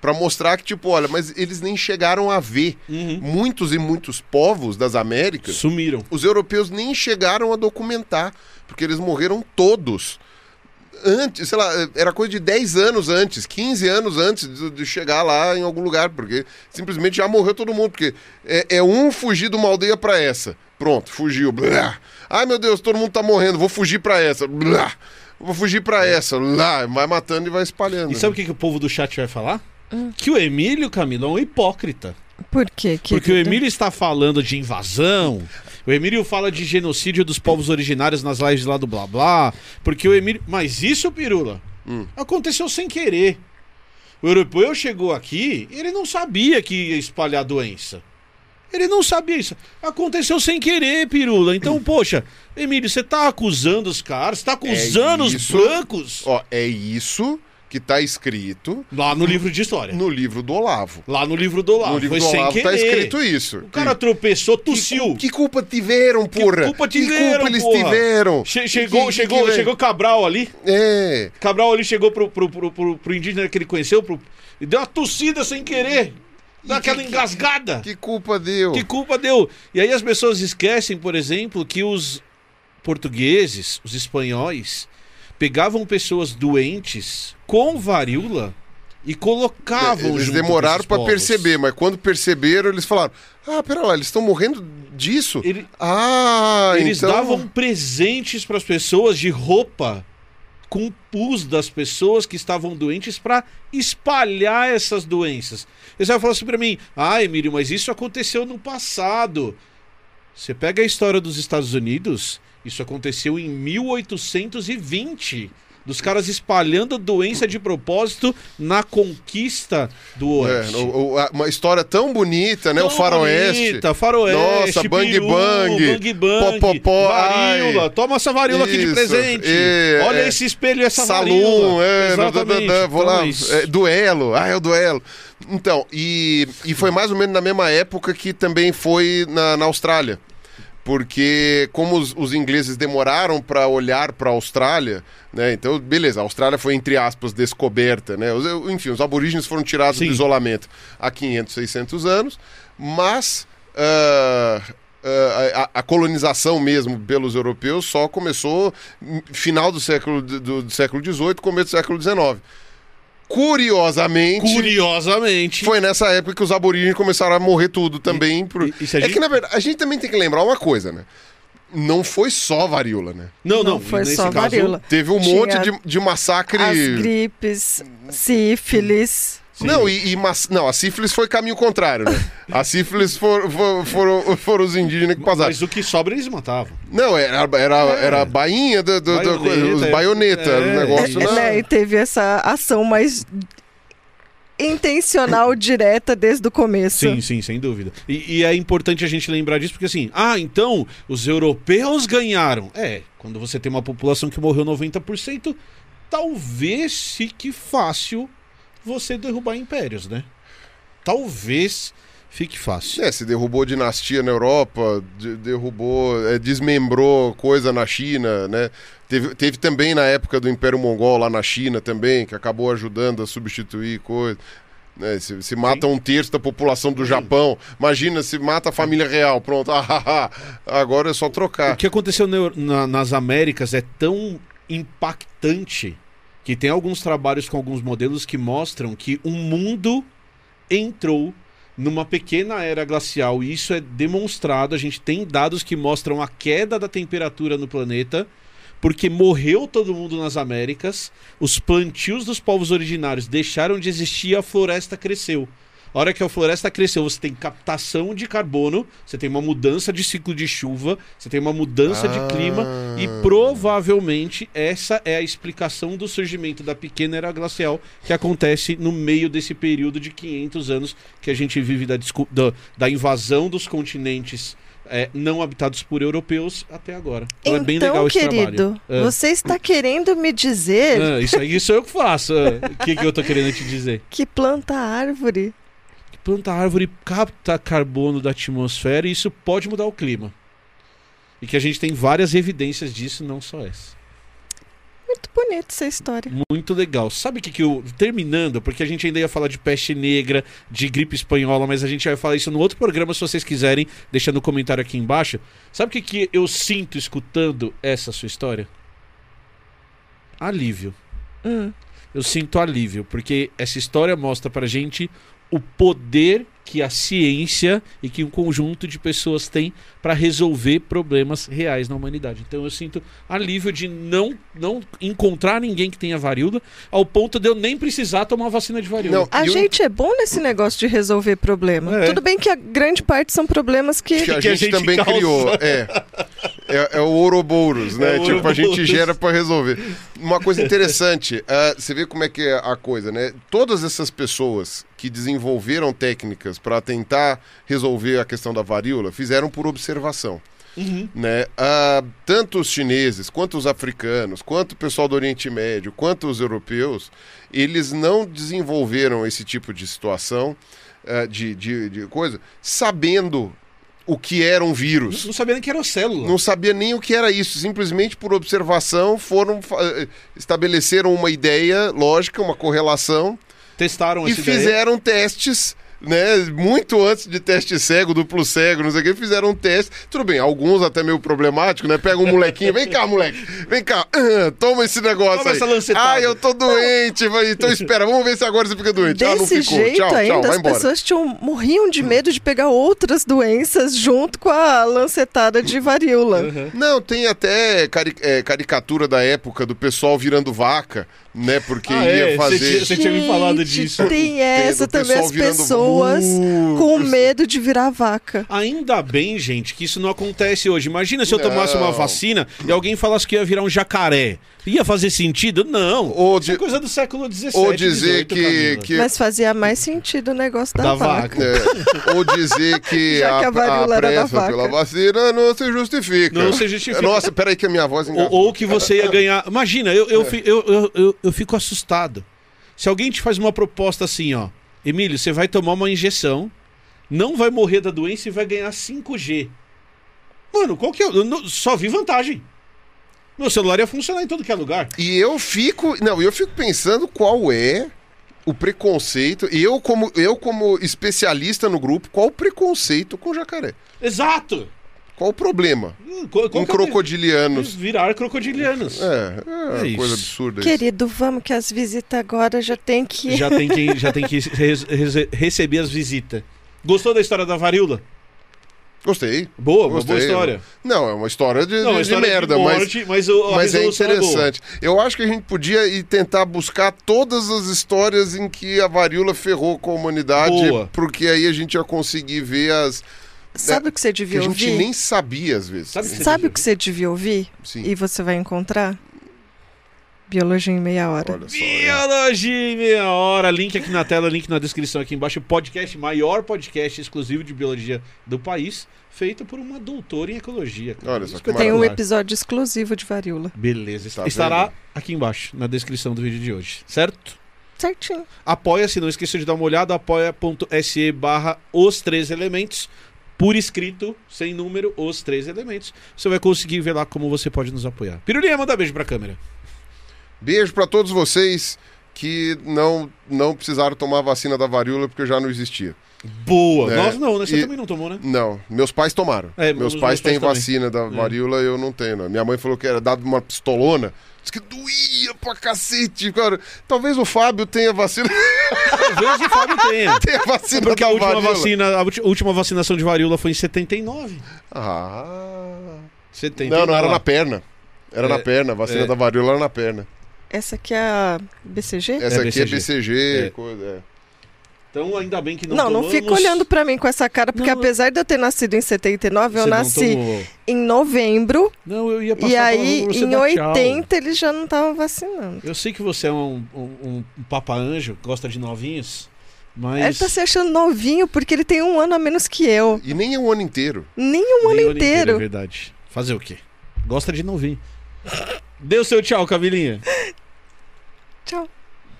para mostrar que, tipo, olha, mas eles nem chegaram a ver. Uhum. Muitos e muitos povos das Américas Sumiram. os europeus nem chegaram a documentar, porque eles morreram todos. Antes, sei lá, era coisa de 10 anos antes, 15 anos antes de, de chegar lá em algum lugar, porque simplesmente já morreu todo mundo, porque é, é um fugir de uma aldeia pra essa. Pronto, fugiu. Blá. Ai meu Deus, todo mundo tá morrendo, vou fugir pra essa. Blá. Vou fugir pra essa. Lá, vai matando e vai espalhando. E sabe o que, que o povo do chat vai falar? Que o Emílio, Camilo, é um hipócrita. Por quê? Porque o? Emílio está falando de invasão. O Emílio fala de genocídio dos povos originários nas lives lá do blá blá. Porque o Emílio. Mas isso, Pirula, Hum. aconteceu sem querer. O europeu chegou aqui, ele não sabia que ia espalhar doença. Ele não sabia isso. Aconteceu sem querer, pirula. Então, poxa, Emílio, você tá acusando os caras, você tá acusando os isso. brancos Ó, é isso que tá escrito lá no livro de história. no livro do Olavo. Lá no livro do Olavo. no livro Foi do sem Olavo querer. tá escrito isso. O cara tropeçou, tossiu. Que culpa tiveram, porra? culpa tiveram, culpa eles porra? tiveram? Che- chegou, Que- chegou, que- chegou Cabral ali. É. Cabral ali chegou pro, pro, pro, pro, pro indígena que ele conheceu pro- e deu uma tossida sem querer. Deu aquela que- engasgada. Que culpa deu? Que culpa deu? E aí as pessoas esquecem, por exemplo, que os portugueses, os espanhóis, pegavam pessoas doentes com varíola e colocavam Eles demoraram povos. perceber, mas quando perceberam, eles falaram: Ah, pera lá, eles estão morrendo disso? Ele- Ah, Eles então... davam presentes para as pessoas de roupa com pus das pessoas que estavam doentes para espalhar essas doenças. Eles vão falar assim para mim: "Ah, Emílio, mas isso aconteceu no passado". Você pega a história dos Estados Unidos, isso aconteceu em 1820. Dos caras espalhando doença de propósito na conquista do É, Oeste. o- o- a- uma história tão bonita, né? o Tão faroeste. bonita, faroeste, Nossa, bang peru, bang, bang bang, popopó, varíola. ai. Toma essa varíola aqui de Isso, presente. é, Olha é. esse espelho e essa Salum, varíola. é, da- Exatamente. da- vou Então lá, é isso. é, duelo, ah, é o duelo. Então, e, e foi mais ou menos na mesma época que também foi na, na Austrália. Porque como os, os ingleses demoraram para olhar para a Austrália, né? Então, beleza, a Austrália foi entre aspas descoberta, né? Os- enfim, os aborígenes foram tirados Sim. do isolamento há 500, 600 anos, mas ah, ah, a, a colonização mesmo pelos europeus só começou no final do século do, do século XVIII, começo do século XIX. Curiosamente, Curiosamente. foi nessa época que os aborígenes começaram a morrer tudo também. por- e- e É gente- que, na verdade, a gente também tem que lembrar uma coisa, né? Não foi só varíola, né? Não, não, Não foi nesse só caso, varíola. Teve um Tinha monte de, de massacre. As gripes, sífilis. Sim. Não, e, e mas- não, a sífilis foi caminho contrário, né? A sífilis for- for- foram, foram os indígenas que passaram. Mas o que sobra eles matavam. Não, era, era, era a bainha do, do, do- Baioneta, os é. baioneta, É, o negócio. isso. na- né, e teve essa ação mais intencional, direta desde o começo. Sim, sim, sem dúvida. E, e é importante a gente lembrar disso, porque assim, ah, então os europeus ganharam. É, quando você tem uma população que morreu 90%, talvez fique fácil você derrubar impérios, né? Talvez fique fácil. É, se derrubou dinastia na Europa, de- derrubou, é, desmembrou coisa na China, né? Teve, teve também na época do Império Mongol lá na China também, que acabou ajudando a substituir coisa. Né? Se, se mata um terço da população do Japão, imagina se mata a família real, pronto, ah, ah, ah, agora é só O trocar. que aconteceu na- nas Américas é tão impactante que tem alguns trabalhos com alguns modelos que mostram que o mundo entrou numa pequena era glacial e isso é demonstrado. A gente tem dados que mostram a queda da temperatura no planeta. Porque morreu todo mundo nas Américas, os plantios dos povos originários deixaram de existir a floresta cresceu. A hora que a floresta cresceu, você tem captação de carbono, você tem uma mudança de ciclo de chuva, você tem uma mudança de Ah. clima e provavelmente essa é a explicação do surgimento da pequena era glacial que acontece no meio desse período de 500 anos que a gente vive da, da, da invasão dos continentes é, não habitados por europeus até agora. Então, é bem legal esse querido, trabalho. Você está querendo me dizer Ah, isso aí isso eu que faço. Ah, O que, que eu tô querendo te dizer? que planta árvore planta árvore capta carbono da atmosfera e isso pode mudar o clima. E que a gente tem várias evidências disso, não só essa. Muito bonita essa história. Muito legal. Sabe o que, que eu. Terminando, porque a gente ainda ia falar de peste negra, de gripe espanhola, mas a gente vai falar isso no outro programa, se vocês quiserem, deixa no comentário aqui embaixo. Sabe o que, que eu sinto escutando essa sua história? Alívio. Hum. eu sinto alívio, porque essa história mostra pra gente o poder que a ciência e que um conjunto de pessoas tem para resolver problemas reais na humanidade. Então eu sinto alívio de não, não encontrar ninguém que tenha varíola, ao ponto de eu nem precisar tomar vacina de varíola. Não, A E o- gente é bom nesse negócio de resolver problema. É. Tudo bem que a grande parte são problemas que que a, que a gente, gente também causa. criou. É. É, é o Ouroboros, né? É o tipo, a gente gera pra resolver. Uma coisa interessante, ah, você vê como é que é a coisa, né? Todas essas pessoas que desenvolveram técnicas para tentar resolver a questão da varíola fizeram por observação. Uhum. né? Ah, tanto os chineses, quanto os africanos, quanto o pessoal do Oriente Médio, quanto os europeus, eles não desenvolveram esse tipo de situação, ah, de, de, de coisa, sabendo o que era um vírus. Não sabia nem que era célula. Não sabia nem o que era isso, simplesmente por observação foram eh, estabeleceram uma ideia lógica, uma correlação Testaram e fizeram testes, né? Muito antes de teste cego, duplo cego, não sei o que, fizeram um teste. Tudo bem, alguns até meio problemático, né? Pega um molequinho, vem cá, moleque, vem cá, ah, toma esse negócio Toma aí. essa lancetada. Ai, eu tô doente, vai, então espera, vamos ver se agora você fica doente. ah, não Desse ficou. jeito tchau, ainda, tchau, vai as embora. pessoas tinham, morriam de medo de pegar outras doenças junto com a lancetada de varíola. Uhum. Não, tem até cari- é, caricatura da época do pessoal virando vaca, né? Porque Ah, ia é, fazer. você tinha- me falado disso. Tem essa também, as pessoas com medo de virar vaca. Ainda bem, gente, que isso não acontece hoje. Imagina se eu Não. tomasse uma vacina e alguém falasse que ia virar um jacaré. Ia fazer sentido? Não. Ou, Isso é de- coisa do século XVII. ou dizer 18, que, que Mas fazia mais sentido o negócio da, Da vaca. vaca. É, ou dizer que Já a, que a varíola a era da pressa vaca. pela vacina não se justifica. Não se justifica. Nossa, peraí que a minha voz Ou, engasgou. ou que você ia ganhar. Imagina, eu, eu, fi- eu, eu, eu, eu fico assustado. Se alguém te faz uma proposta assim, ó. Emílio, você vai tomar uma injeção, não vai morrer da doença e vai ganhar 5G. Mano, qual que é? Só vi vantagem. Meu celular ia funcionar em todo que é lugar. E eu fico, não, eu fico pensando qual é o preconceito. Eu como eu como especialista no grupo, qual o preconceito com jacaré? Exato! Qual o problema Hum, qual- que é o- crocodilianos? Virar crocodilianos. É, é, É isso. coisa absurda isso. Querido, vamos que as visitas agora já tem que. Já tem que, já tem que res- res- receber as visitas. Gostou da história da varíola? Gostei. Boa, uma Gostei. boa história. Não, é uma história de, Não, de- a de história merda, de mas morte, mas, a Mas é boa. interessante. Eu acho que a gente podia ir tentar buscar todas as histórias em que a varíola ferrou com a humanidade, Boa. porque aí a gente ia conseguir ver as Sabe o que você que devia a gente ouvir? nem sabia às vezes. Sabe o que Sabe o que você devia ouvir? Sim. E você vai encontrar? Biologia em meia hora. Olha só. é. Biologia em meia hora. Link aqui na tela, link na descrição aqui embaixo. Podcast, maior podcast exclusivo de biologia do país, feito por uma doutora em ecologia. Olha só que. Tem um episódio exclusivo de varíola. Beleza. Tá Estará vendo? aqui embaixo, na descrição do vídeo de hoje, certo? Certinho. Apoia-se, não esqueça de dar uma olhada, apoia.se barra os três elementos, por escrito, sem número, os três elementos. Você vai conseguir ver lá como você pode nos apoiar. Pirulinha, manda beijo pra câmera. Beijo pra todos vocês que não não precisaram tomar a vacina da varíola porque já não existia. Boa. É, Nós não, né? Você e- também não tomou, né? Não, meus pais tomaram. É, meus meus pais têm também. vacina da varíola eu não tenho. Não. Minha mãe falou que era dado uma pistolona. Diz que doía pra cacete, cara. Talvez o Fábio tenha vacina, Talvez o Fábio tenha. tenha vacina Porque a última, varíola. vacina, a última vacinação de varíola foi em 79. Ah. 79. Não, não era na perna. Era É, na perna, a vacina é. da varíola era na perna. Essa aqui é a BCG? Essa É aqui é BCG. BCG, É. coisa, é. Então ainda bem que não Não, não, tomamos. fica olhando pra mim com essa cara, porque Não, não. apesar de eu ter nascido em 79, eu Você não nasci tomou. em novembro Não, eu ia passar e aí em dar tchau. 80 eles já não estavam vacinando. Eu sei que você é um, um, um papa-anjo, gosta de novinhos, mas... Ele tá se achando novinho porque ele tem um ano a menos que eu. E nem é um ano inteiro. Nem um ano Nem o inteiro. É verdade. Fazer o quê? Gosta de novinho. Deu seu tchau, Camilinha. Tchau.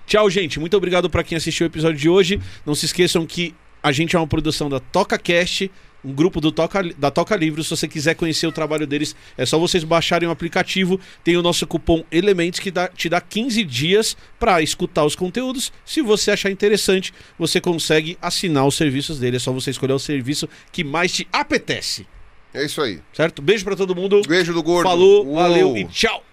Tchau, gente. Muito obrigado pra quem assistiu o episódio de hoje. Não se esqueçam que a gente é uma produção da TocaCast, um grupo do Toca, da Toca Livros. Se você quiser conhecer o trabalho deles, é só vocês baixarem o aplicativo. Tem o nosso cupom Elementos que dá- te dá 15 dias pra escutar os conteúdos. Se você achar interessante, você consegue assinar os serviços dele. É só você escolher o serviço que mais te apetece. É isso aí. Certo? Beijo pra todo mundo. Beijo do gordo. Falou, Uou. valeu e tchau.